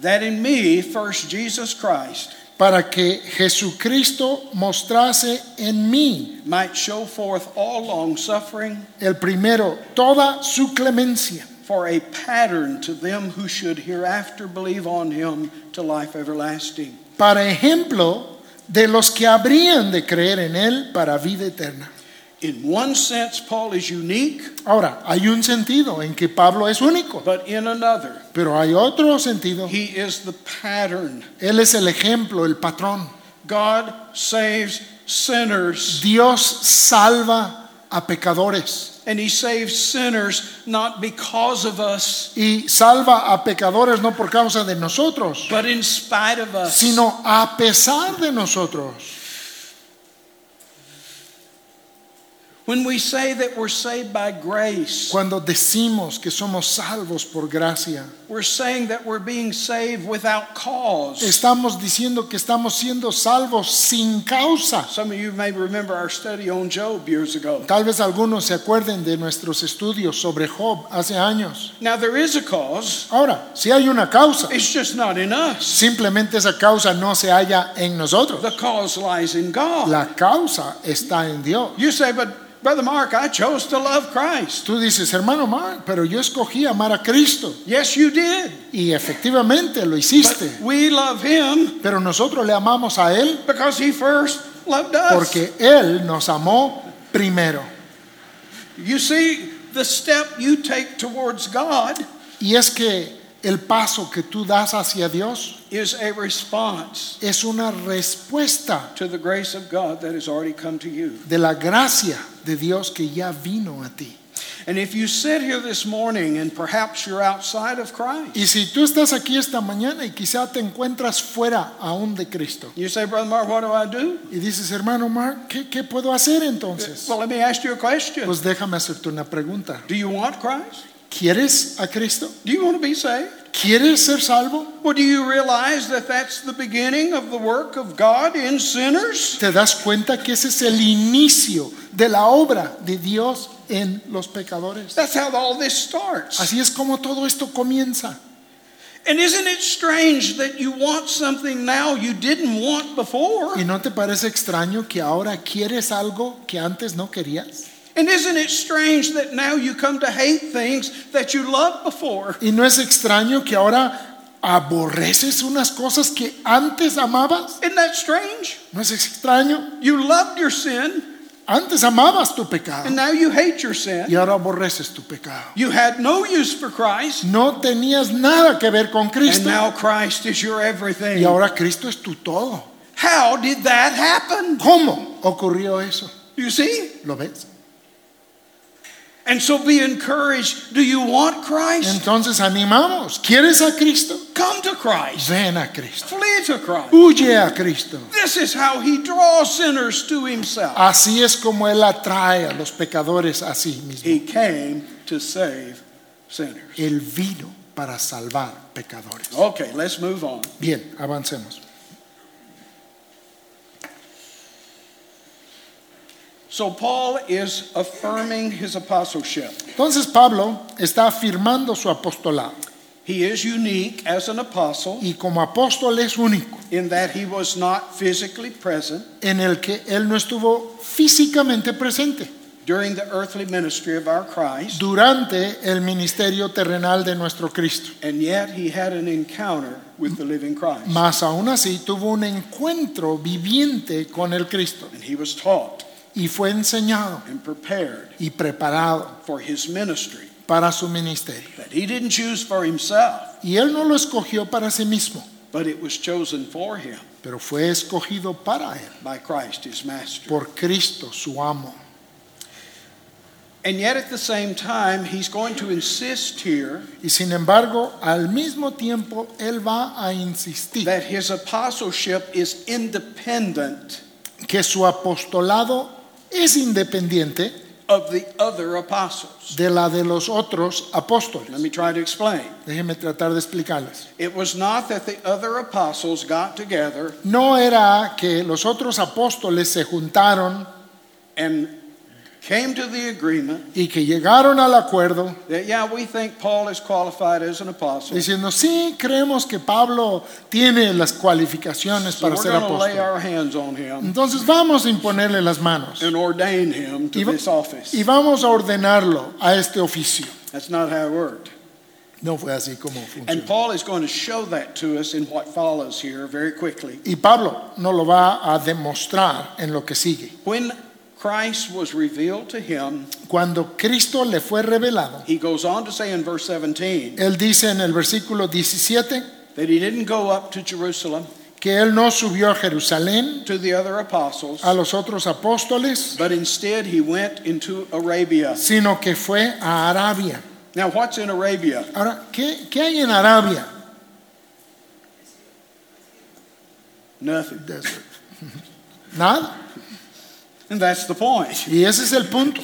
Speaker 1: that in me, first Jesus Christ,
Speaker 2: Para que Jesucristo mostrase en mí,
Speaker 1: might show forth all long suffering
Speaker 2: el primero, toda su clemencia,
Speaker 1: for a pattern to them who should hereafter believe on him to life everlasting.
Speaker 2: para ejemplo de los que habrían de creer en Él para vida eterna.
Speaker 1: In one sense, Paul is unique,
Speaker 2: Ahora, hay un sentido en que Pablo es único,
Speaker 1: but in another,
Speaker 2: pero hay otro sentido.
Speaker 1: he is the pattern.
Speaker 2: Él es el ejemplo, el patrón.
Speaker 1: God saves sinners,
Speaker 2: Dios salva a pecadores
Speaker 1: and he saves sinners not because of us,
Speaker 2: y salva a pecadores no por causa de nosotros,
Speaker 1: but in spite of us.
Speaker 2: sino a pesar de nosotros.
Speaker 1: When we say that we're saved by grace,
Speaker 2: Cuando decimos que somos salvos por gracia,
Speaker 1: we're saying that we're being saved without cause.
Speaker 2: estamos diciendo que estamos siendo salvos sin causa.
Speaker 1: Some of you may remember our study on Job years ago.
Speaker 2: Tal vez algunos se acuerden de nuestros estudios sobre Job hace años.
Speaker 1: Now, there is a cause,
Speaker 2: Ahora, si hay una causa,
Speaker 1: it's just not in us.
Speaker 2: simplemente esa causa no se halla en nosotros.
Speaker 1: The cause lies in God.
Speaker 2: La causa está en Dios.
Speaker 1: You say, but Brother Mark, I chose to love Christ.
Speaker 2: Tú dices, hermano Mark, pero yo escogí amar a Cristo.
Speaker 1: Yes, you did.
Speaker 2: Y efectivamente lo
Speaker 1: But
Speaker 2: hiciste.
Speaker 1: we love Him
Speaker 2: Pero nosotros le amamos a Él
Speaker 1: because He first loved us.
Speaker 2: porque Él nos amó primero.
Speaker 1: You see, the step you take towards God
Speaker 2: Y es que el paso que tú das hacia Dios
Speaker 1: is a response
Speaker 2: es una respuesta
Speaker 1: to the grace of God that has already come to you.
Speaker 2: de la gracia de Dios que ya vino a ti.
Speaker 1: And if you sit here this morning and perhaps you're outside of Christ,
Speaker 2: Y si tú estás aquí esta mañana y quizá te encuentras fuera aún de Cristo
Speaker 1: you say, Brother Mark, what do I do?
Speaker 2: y dices, hermano Mark, ¿qué, qué puedo hacer entonces?
Speaker 1: Well, let me ask you a question.
Speaker 2: Pues déjame hacerte una pregunta.
Speaker 1: Do you want Christ?
Speaker 2: ¿Quieres a Cristo?
Speaker 1: Do you want to be saved?
Speaker 2: ¿Quieres ser salvo?
Speaker 1: Well, do you realize that that's the beginning of the work of God in sinners?
Speaker 2: ¿Te das cuenta que ese es el inicio de la obra de Dios en los pecadores?
Speaker 1: That's how all this starts.
Speaker 2: Así es como todo esto comienza.
Speaker 1: And isn't it strange that you want something now you didn't want before?
Speaker 2: ¿Y no te parece extraño que ahora quieres algo que antes no querías?
Speaker 1: And isn't it strange that now you come to hate things that you loved before?
Speaker 2: ¿Y no es extraño que ahora aborreces unas cosas que antes amabas?
Speaker 1: Isn't that strange?
Speaker 2: ¿No es extraño?
Speaker 1: You loved your sin,
Speaker 2: Antes amabas tu pecado
Speaker 1: and now you hate your sin.
Speaker 2: y ahora aborreces tu pecado.
Speaker 1: You had no use for Christ,
Speaker 2: No tenías nada que ver con Cristo.
Speaker 1: and now Christ is your everything.
Speaker 2: y ahora Cristo es tu todo.
Speaker 1: How did that happen?
Speaker 2: ¿Cómo ocurrió eso?
Speaker 1: You see?
Speaker 2: ¿Lo ves?
Speaker 1: And so be encouraged. Do you want Christ?
Speaker 2: Entonces animamos. ¿Quieres a Cristo?
Speaker 1: Come to Christ.
Speaker 2: Ven a Cristo.
Speaker 1: Flee to Christ.
Speaker 2: Huye a Cristo.
Speaker 1: This is how he draws sinners to himself.
Speaker 2: Así es como Él atrae a los pecadores a sí mismo.
Speaker 1: He came to save sinners.
Speaker 2: Él vino para salvar pecadores.
Speaker 1: Okay, let's move on.
Speaker 2: Bien, avancemos.
Speaker 1: So Paul is affirming his apostleship.
Speaker 2: Entonces Pablo está afirmando su apostolado
Speaker 1: He is unique as an apostle
Speaker 2: y como apóstol es único
Speaker 1: in that he was not physically present.
Speaker 2: en el que Él no estuvo físicamente presente.
Speaker 1: during the earthly ministry of our Christ,
Speaker 2: durante el ministerio terrenal de nuestro Cristo.
Speaker 1: and yet he had an encounter with the living Christ.
Speaker 2: Mas aún así tuvo un encuentro viviente con el Cristo
Speaker 1: And he was taught
Speaker 2: y fue enseñado
Speaker 1: and prepared
Speaker 2: y preparado
Speaker 1: for his ministry
Speaker 2: para su ministerio.
Speaker 1: that he didn't choose for himself,
Speaker 2: Y él no lo escogió para sí mismo,
Speaker 1: but it was chosen for him
Speaker 2: pero fue escogido para él,
Speaker 1: by Christ his master.
Speaker 2: por Cristo su amo.
Speaker 1: And yet at the same time, he's going to insist here
Speaker 2: Y sin embargo, al mismo tiempo, él va a insistir
Speaker 1: that his apostleship is independent
Speaker 2: que su apostolado es independiente
Speaker 1: of the other apostles.
Speaker 2: de la de los otros
Speaker 1: Let
Speaker 2: apóstoles.
Speaker 1: me try to explain.
Speaker 2: Déjenme tratar de explicarles.
Speaker 1: It was not that the other apostles got together
Speaker 2: No era que los otros apóstoles se juntaron
Speaker 1: and came to the agreement
Speaker 2: y que llegaron al acuerdo
Speaker 1: that, yeah, we think Paul is qualified as an apostle.
Speaker 2: diciendo, sí, creemos que Pablo tiene las cualificaciones
Speaker 1: So
Speaker 2: para
Speaker 1: we're
Speaker 2: ser
Speaker 1: to lay
Speaker 2: apóstol.
Speaker 1: our hands on him
Speaker 2: Entonces vamos a imponerle las manos
Speaker 1: and ordain him to
Speaker 2: y, va-
Speaker 1: this office.
Speaker 2: y vamos a ordenarlo a este oficio.
Speaker 1: That's not how it worked.
Speaker 2: No fue así como
Speaker 1: And
Speaker 2: funcionó.
Speaker 1: Paul is going to show that to us in what follows here very quickly.
Speaker 2: Y Pablo nos lo va a demostrar en lo que sigue.
Speaker 1: When Christ was revealed to him,
Speaker 2: Cuando Cristo le fue revelado,
Speaker 1: he goes on to say in verse 17
Speaker 2: él dice en el versículo 17
Speaker 1: that he didn't go up to Jerusalem
Speaker 2: que él no subió a Jerusalén
Speaker 1: to the other apostles,
Speaker 2: a los otros apóstoles,
Speaker 1: but instead he went into Arabia.
Speaker 2: sino que fue a Arabia.
Speaker 1: Now, what's in Arabia?
Speaker 2: Ahora, ¿qué, qué hay en Arabia?
Speaker 1: Nothing.
Speaker 2: Desert. Nada.
Speaker 1: And that's the point.
Speaker 2: Y ese es el punto.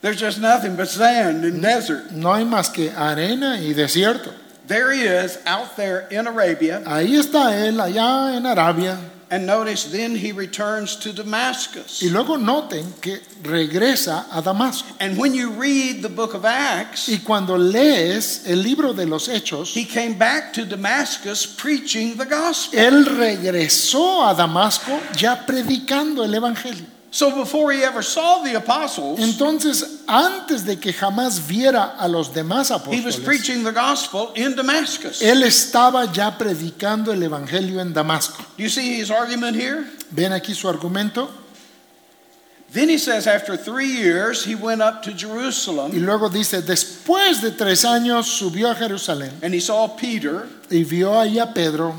Speaker 1: There's just nothing but sand and desert.
Speaker 2: No hay más que arena y desierto.
Speaker 1: There he is out there in Arabia.
Speaker 2: Ahí está él, allá en Arabia.
Speaker 1: And notice then he returns to Damascus.
Speaker 2: Y luego noten que regresa a Damasco.
Speaker 1: And when you read the book of Acts,
Speaker 2: Y cuando lees el libro de los Hechos,
Speaker 1: he came back to Damascus preaching the gospel.
Speaker 2: él regresó a Damasco ya predicando el Evangelio.
Speaker 1: So before he ever saw the apostles,
Speaker 2: Entonces, antes de que jamás viera a los demás
Speaker 1: he was
Speaker 2: apóstoles,
Speaker 1: preaching the gospel in Damascus.
Speaker 2: él estaba ya predicando el Evangelio en Damasco.
Speaker 1: Do you see his argument here?
Speaker 2: ¿Ven aquí su argumento?
Speaker 1: Then he says, after three years, he went up to
Speaker 2: Y
Speaker 1: Jerusalem
Speaker 2: luego dice, después de tres años subió a Jerusalén
Speaker 1: and he saw Peter,
Speaker 2: y vio ahí a Pedro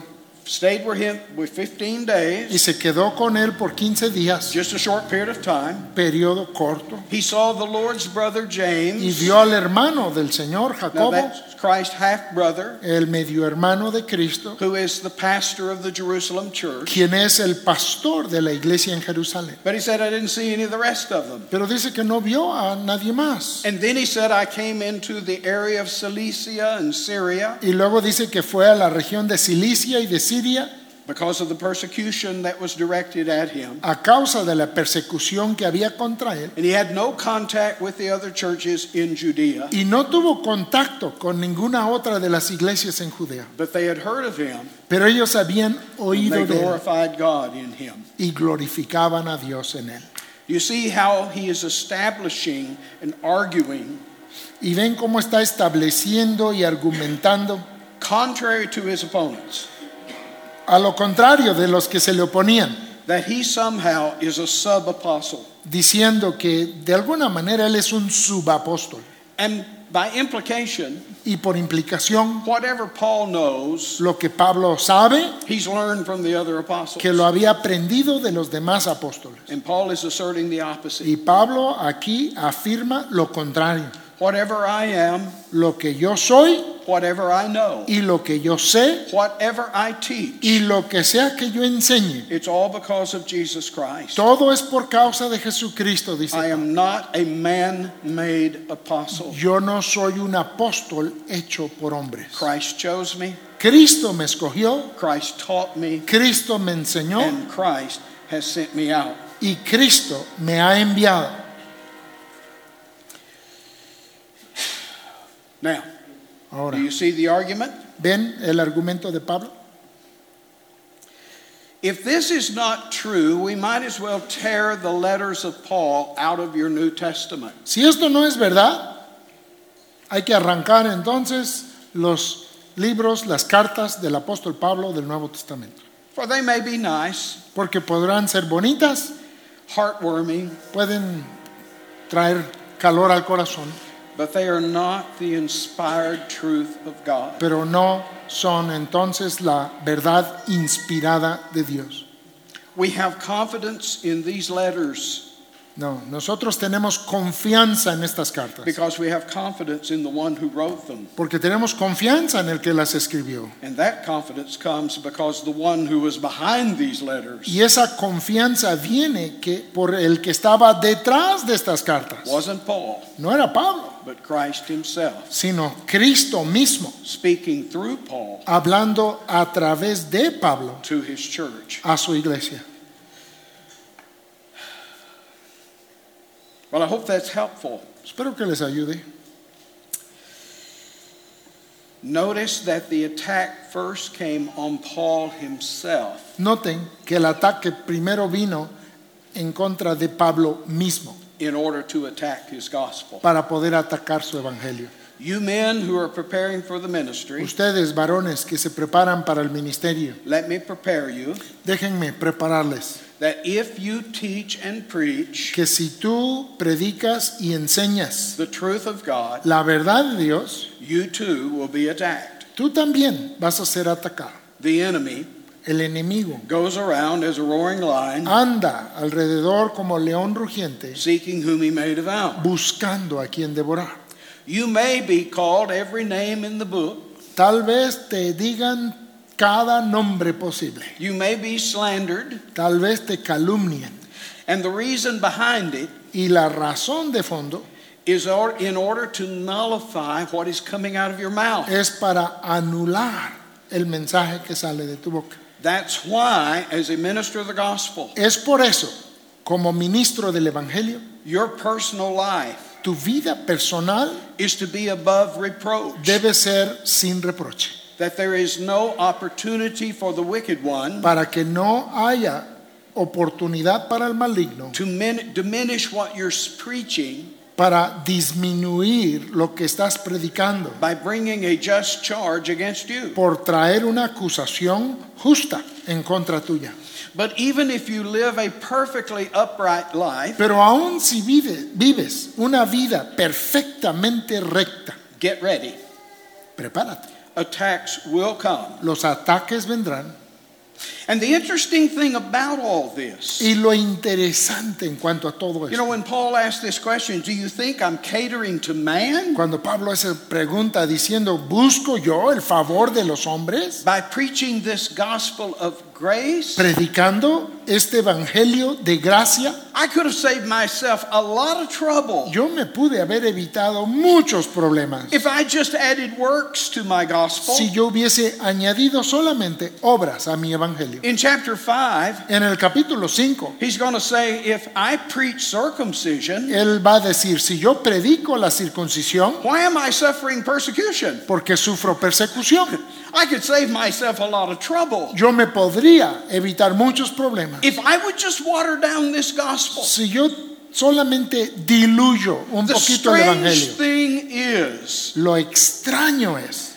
Speaker 1: stayed with him with 15
Speaker 2: y
Speaker 1: days,
Speaker 2: se quedó con él por 15 días,
Speaker 1: just a short period of time.
Speaker 2: periodo corto,
Speaker 1: He saw the Lord's brother
Speaker 2: y
Speaker 1: James.
Speaker 2: vio al hermano del Señor, Jacobo,
Speaker 1: Christ's half brother,
Speaker 2: el medio hermano de Cristo,
Speaker 1: who is the pastor of the Jerusalem church.
Speaker 2: quien es el pastor de la iglesia en Jerusalén.
Speaker 1: But he said, I didn't see any of the rest of them.
Speaker 2: Pero dice que no vio a nadie más.
Speaker 1: And then he said, I came into the area of Cilicia and Syria
Speaker 2: Y luego dice que fue a la región de Cilicia y de Siria
Speaker 1: because of the persecution that was directed at him.
Speaker 2: a causa de la persecución que había contra él.
Speaker 1: And he had no contact with the other churches in Judea,
Speaker 2: Y no tuvo contacto con ninguna otra de las iglesias en Judea.
Speaker 1: but they had heard of him
Speaker 2: Pero ellos habían
Speaker 1: and
Speaker 2: oído de él
Speaker 1: glorified God in him.
Speaker 2: y glorificaban a Dios en él.
Speaker 1: You see how he is establishing and arguing
Speaker 2: Y ven cómo está estableciendo y argumentando
Speaker 1: contrary to his opponents
Speaker 2: a lo contrario de los que se le oponían,
Speaker 1: that he somehow is a sub apostle.
Speaker 2: diciendo que de alguna manera él es un subapóstol.
Speaker 1: And by implication,
Speaker 2: Y por implicación,
Speaker 1: whatever Paul knows,
Speaker 2: lo que Pablo sabe,
Speaker 1: he's learned from the other apostles.
Speaker 2: que lo había aprendido de los demás apóstoles.
Speaker 1: And Paul is asserting the opposite.
Speaker 2: Y Pablo aquí afirma lo contrario.
Speaker 1: Whatever I am,
Speaker 2: Lo que yo soy
Speaker 1: whatever I know,
Speaker 2: y lo que yo sé
Speaker 1: whatever I
Speaker 2: y
Speaker 1: teach,
Speaker 2: lo que sea que yo enseñe,
Speaker 1: it's all because of Jesus Christ.
Speaker 2: todo es por causa de Jesucristo, dice.
Speaker 1: I am not a man made apostle.
Speaker 2: Yo no soy un apóstol hecho por hombres.
Speaker 1: Christ chose me,
Speaker 2: Cristo me escogió,
Speaker 1: Christ taught me,
Speaker 2: Cristo me enseñó
Speaker 1: and Christ has sent me out.
Speaker 2: y Cristo me ha enviado.
Speaker 1: Now,
Speaker 2: Ahora,
Speaker 1: do you see the argument?
Speaker 2: ¿ven el argumento de Pablo?
Speaker 1: If this is not true, we might as well tear the letters of Paul out of your New Testament.
Speaker 2: Si esto no es verdad, hay que arrancar entonces los libros, las cartas del apóstol Pablo del Nuevo Testamento.
Speaker 1: For they may be nice,
Speaker 2: Porque podrán ser bonitas,
Speaker 1: heartwarming,
Speaker 2: pueden traer calor al corazón,
Speaker 1: but they are not the inspired truth of God.
Speaker 2: pero no son entonces la verdad inspirada de Dios.
Speaker 1: We have confidence in these letters
Speaker 2: No, nosotros tenemos confianza en estas cartas,
Speaker 1: because we have confidence in the one who wrote them.
Speaker 2: porque tenemos confianza en el que las escribió.
Speaker 1: And that confidence comes because the one who was behind these letters
Speaker 2: Y esa confianza viene que por el que estaba detrás de estas cartas.
Speaker 1: wasn't Paul,
Speaker 2: No era Pablo,
Speaker 1: but Christ himself,
Speaker 2: sino Cristo mismo,
Speaker 1: speaking through Paul
Speaker 2: hablando a través de Pablo
Speaker 1: to his church.
Speaker 2: a su iglesia.
Speaker 1: Well, I hope that's helpful.
Speaker 2: Espero que les ayude.
Speaker 1: Notice that the attack first came on Paul himself
Speaker 2: Noten que el ataque primero vino en contra de Pablo mismo
Speaker 1: in order to attack his gospel.
Speaker 2: para poder atacar su evangelio.
Speaker 1: You men who are preparing for the ministry,
Speaker 2: Ustedes, varones que se preparan para el ministerio,
Speaker 1: let me prepare you
Speaker 2: déjenme prepararles
Speaker 1: that if you teach and preach
Speaker 2: que si tú predicas y enseñas
Speaker 1: the truth of God,
Speaker 2: la verdad de Dios,
Speaker 1: you too will be attacked.
Speaker 2: tú también vas a ser atacado.
Speaker 1: The enemy
Speaker 2: El enemigo
Speaker 1: goes around as a roaring lion,
Speaker 2: anda alrededor como león rugiente
Speaker 1: seeking whom he may devour.
Speaker 2: buscando a quien devorar.
Speaker 1: You may be called every name in the book.
Speaker 2: Tal vez te digan cada nombre posible.
Speaker 1: You may be slandered.
Speaker 2: Tal vez te calumnien.
Speaker 1: And the reason behind it
Speaker 2: Y la razón de fondo
Speaker 1: is or- in order to nullify what is coming out of your mouth.
Speaker 2: es para anular el mensaje que sale de tu boca.
Speaker 1: That's why, as a minister of the gospel,
Speaker 2: Es por eso, como ministro del Evangelio,
Speaker 1: your personal life
Speaker 2: tu vida personal
Speaker 1: is to be above reproach.
Speaker 2: debe ser sin reproche,
Speaker 1: That there is no opportunity for the wicked one
Speaker 2: para que no haya oportunidad para el maligno
Speaker 1: to min- diminish what you're preaching
Speaker 2: para disminuir lo que estás predicando,
Speaker 1: by bringing a just charge against you.
Speaker 2: por traer una acusación justa en contra tuya.
Speaker 1: But even if you live a perfectly upright life,
Speaker 2: Pero aún si vive- vives una vida perfectamente recta,
Speaker 1: get ready.
Speaker 2: Prepárate.
Speaker 1: Attacks will come.
Speaker 2: Los ataques vendrán.
Speaker 1: And the interesting thing about all this,
Speaker 2: Y lo interesante en cuanto a todo
Speaker 1: you know,
Speaker 2: esto,
Speaker 1: when Paul asked this question, do you think I'm catering to man
Speaker 2: cuando Pablo hace pregunta diciendo, ¿busco yo el favor de los hombres?
Speaker 1: by preaching this gospel of grace?
Speaker 2: Predicando este evangelio de gracia,
Speaker 1: I could have saved myself a lot of trouble
Speaker 2: yo me pude haber evitado muchos problemas
Speaker 1: if I just added works to my gospel.
Speaker 2: si yo hubiese añadido solamente obras a mi evangelio.
Speaker 1: In chapter 5,
Speaker 2: En el capítulo 5,
Speaker 1: he's going to say, if I preach circumcision,
Speaker 2: él va a decir, si yo predico la circuncisión,
Speaker 1: why am I suffering persecution?
Speaker 2: porque sufro persecución,
Speaker 1: I could save myself a lot of trouble
Speaker 2: yo me podría evitar muchos problemas.
Speaker 1: if I would just water down this gospel.
Speaker 2: Si yo solamente diluyo un
Speaker 1: The
Speaker 2: poquito el
Speaker 1: strange
Speaker 2: evangelio,
Speaker 1: thing is,
Speaker 2: lo extraño es,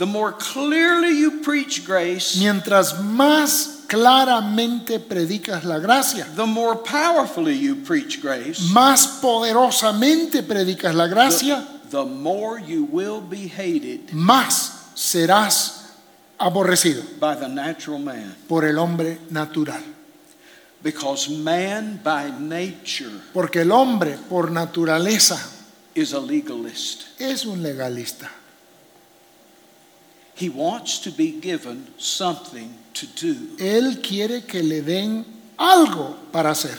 Speaker 1: the more clearly you preach grace,
Speaker 2: mientras más claramente predicas la gracia,
Speaker 1: the more powerfully you preach grace,
Speaker 2: más poderosamente predicas la gracia,
Speaker 1: the more you will be hated
Speaker 2: más serás aborrecido
Speaker 1: by the natural man.
Speaker 2: por el hombre natural.
Speaker 1: Because man by nature
Speaker 2: Porque el hombre por naturaleza
Speaker 1: is a legalist.
Speaker 2: es un legalista.
Speaker 1: He wants to be given something to do.
Speaker 2: Él quiere que le den algo para hacer.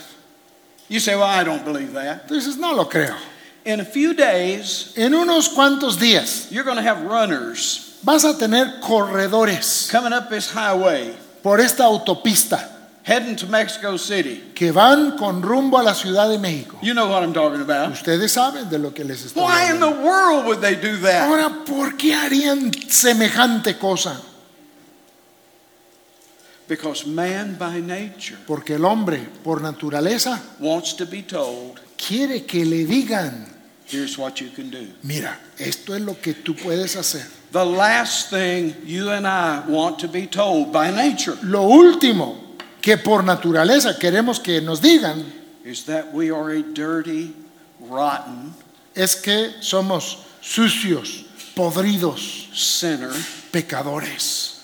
Speaker 1: You say, Well, I don't believe that.
Speaker 2: Entonces no lo creo.
Speaker 1: In a few days,
Speaker 2: En unos cuantos días
Speaker 1: you're going to have runners
Speaker 2: vas a tener corredores
Speaker 1: coming up this highway
Speaker 2: por esta autopista
Speaker 1: heading to Mexico City.
Speaker 2: que van con rumbo a la Ciudad de México.
Speaker 1: You know what I'm talking about.
Speaker 2: Ustedes saben de lo que les estoy
Speaker 1: Why in the
Speaker 2: hablando.
Speaker 1: world would they do that?
Speaker 2: Ahora, ¿por qué harían semejante cosa?
Speaker 1: Because man by nature
Speaker 2: Porque el hombre, por naturaleza,
Speaker 1: wants to be told,
Speaker 2: quiere que le digan,
Speaker 1: here's what you can do.
Speaker 2: mira, esto es lo que tú puedes hacer.
Speaker 1: The last thing you and I want to be told by nature
Speaker 2: Lo último que por naturaleza queremos que nos digan
Speaker 1: is that we are a dirty, rotten
Speaker 2: es que somos sucios, podridos,
Speaker 1: sinner
Speaker 2: pecadores.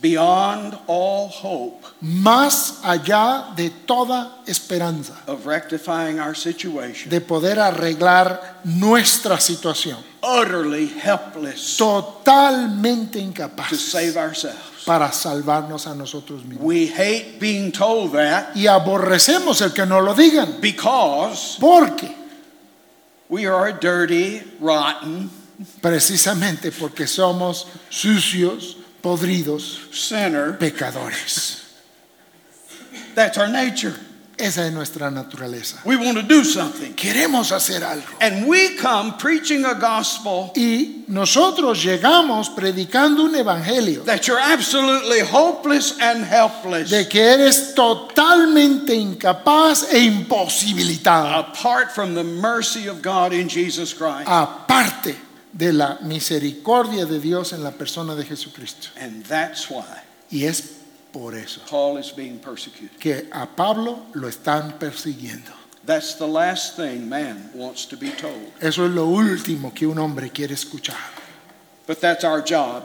Speaker 1: beyond all hope
Speaker 2: Más allá de toda esperanza
Speaker 1: of rectifying our situation,
Speaker 2: de poder arreglar nuestra situación.
Speaker 1: utterly helpless
Speaker 2: Totalmente
Speaker 1: to
Speaker 2: incapaces
Speaker 1: save ourselves.
Speaker 2: Para salvarnos a nosotros mismos.
Speaker 1: We hate being told that
Speaker 2: Y aborrecemos el que nos lo digan.
Speaker 1: because
Speaker 2: Porque,
Speaker 1: we are dirty, rotten
Speaker 2: precisamente porque somos sucios, podridos,
Speaker 1: sinner.
Speaker 2: pecadores.
Speaker 1: That's our nature.
Speaker 2: Esa es nuestra naturaleza.
Speaker 1: We want to do something.
Speaker 2: Queremos hacer algo.
Speaker 1: And we come preaching a gospel
Speaker 2: Y nosotros llegamos predicando un evangelio
Speaker 1: that you're absolutely hopeless and helpless
Speaker 2: de que eres totalmente incapaz e imposibilitado,
Speaker 1: apart from the mercy of God in Jesus Christ.
Speaker 2: aparte de la misericordia de Dios en la persona de Jesucristo.
Speaker 1: And that's why
Speaker 2: Y es por eso
Speaker 1: Paul is being persecuted.
Speaker 2: que a Pablo lo están persiguiendo.
Speaker 1: That's the last thing man wants to be told.
Speaker 2: Eso es lo último que un hombre quiere escuchar.
Speaker 1: But that's our job.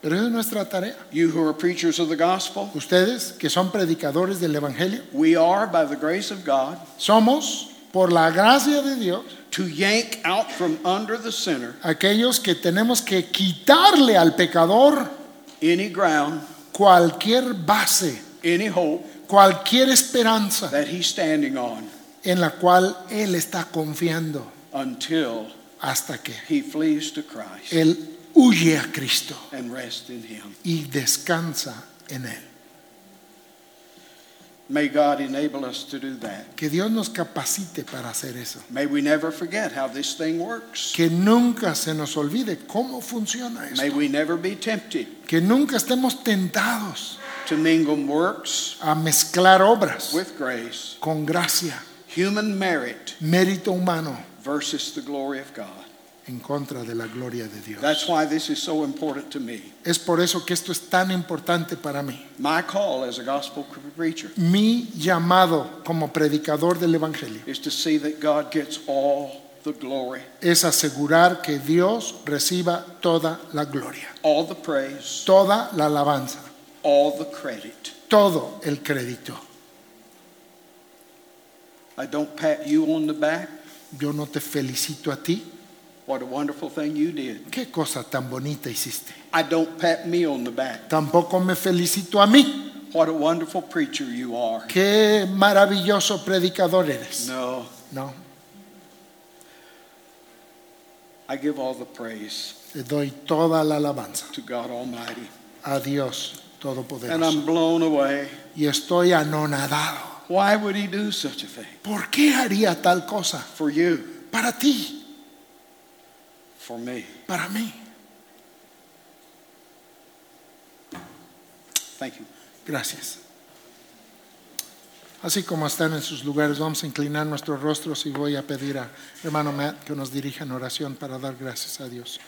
Speaker 2: Pero esa es nuestra tarea.
Speaker 1: You who are preachers of the gospel,
Speaker 2: Ustedes que son predicadores del Evangelio,
Speaker 1: we are, by the grace of God,
Speaker 2: somos, por la gracia de Dios,
Speaker 1: to yank out from under the sinner
Speaker 2: aquellos que tenemos que quitarle al pecador
Speaker 1: any ground,
Speaker 2: cualquier base,
Speaker 1: any hope
Speaker 2: cualquier esperanza
Speaker 1: that he's standing on
Speaker 2: en la cual él está confiando
Speaker 1: until
Speaker 2: hasta que
Speaker 1: he flees to Christ
Speaker 2: él huye a Cristo
Speaker 1: and rests in him.
Speaker 2: y descansa en él.
Speaker 1: May God enable us to do that.
Speaker 2: Que Dios nos capacite para hacer eso.
Speaker 1: May we never forget how this thing works.
Speaker 2: Que nunca se nos olvide cómo funciona esto.
Speaker 1: May we never be tempted
Speaker 2: Que nunca estemos tentados
Speaker 1: to mingle works
Speaker 2: a mezclar obras
Speaker 1: with grace,
Speaker 2: con gracia,
Speaker 1: human merit
Speaker 2: mérito humano
Speaker 1: versus the glory of God.
Speaker 2: En contra de la gloria de Dios.
Speaker 1: That's why this is so important to me.
Speaker 2: Es por eso que esto es tan importante para mí.
Speaker 1: My call as a gospel preacher
Speaker 2: Mi llamado como predicador del Evangelio
Speaker 1: is to see that God gets all the glory,
Speaker 2: es asegurar que Dios reciba toda la gloria,
Speaker 1: all the praise,
Speaker 2: toda la alabanza,
Speaker 1: all the credit.
Speaker 2: todo el crédito.
Speaker 1: I don't pat you on the back.
Speaker 2: Yo no te felicito a ti.
Speaker 1: What a wonderful thing you did.
Speaker 2: Qué cosa tan bonita hiciste.
Speaker 1: I don't pat me on the back.
Speaker 2: Tampoco me felicito a mí.
Speaker 1: What a wonderful preacher you are.
Speaker 2: Qué maravilloso predicador eres.
Speaker 1: No,
Speaker 2: No,
Speaker 1: I give all the praise
Speaker 2: le doy toda la alabanza
Speaker 1: to God Almighty.
Speaker 2: a Dios
Speaker 1: And
Speaker 2: Todopoderoso.
Speaker 1: I'm blown away.
Speaker 2: Y estoy anonadado.
Speaker 1: Why would he do such a thing?
Speaker 2: ¿Por qué haría tal cosa?
Speaker 1: For you,
Speaker 2: Para ti,
Speaker 1: for me.
Speaker 2: para mí.
Speaker 1: Thank you.
Speaker 2: Gracias. Así como están en sus lugares, vamos a inclinar nuestros rostros y voy a pedir a hermano Matt que nos dirija en oración para dar gracias a Dios.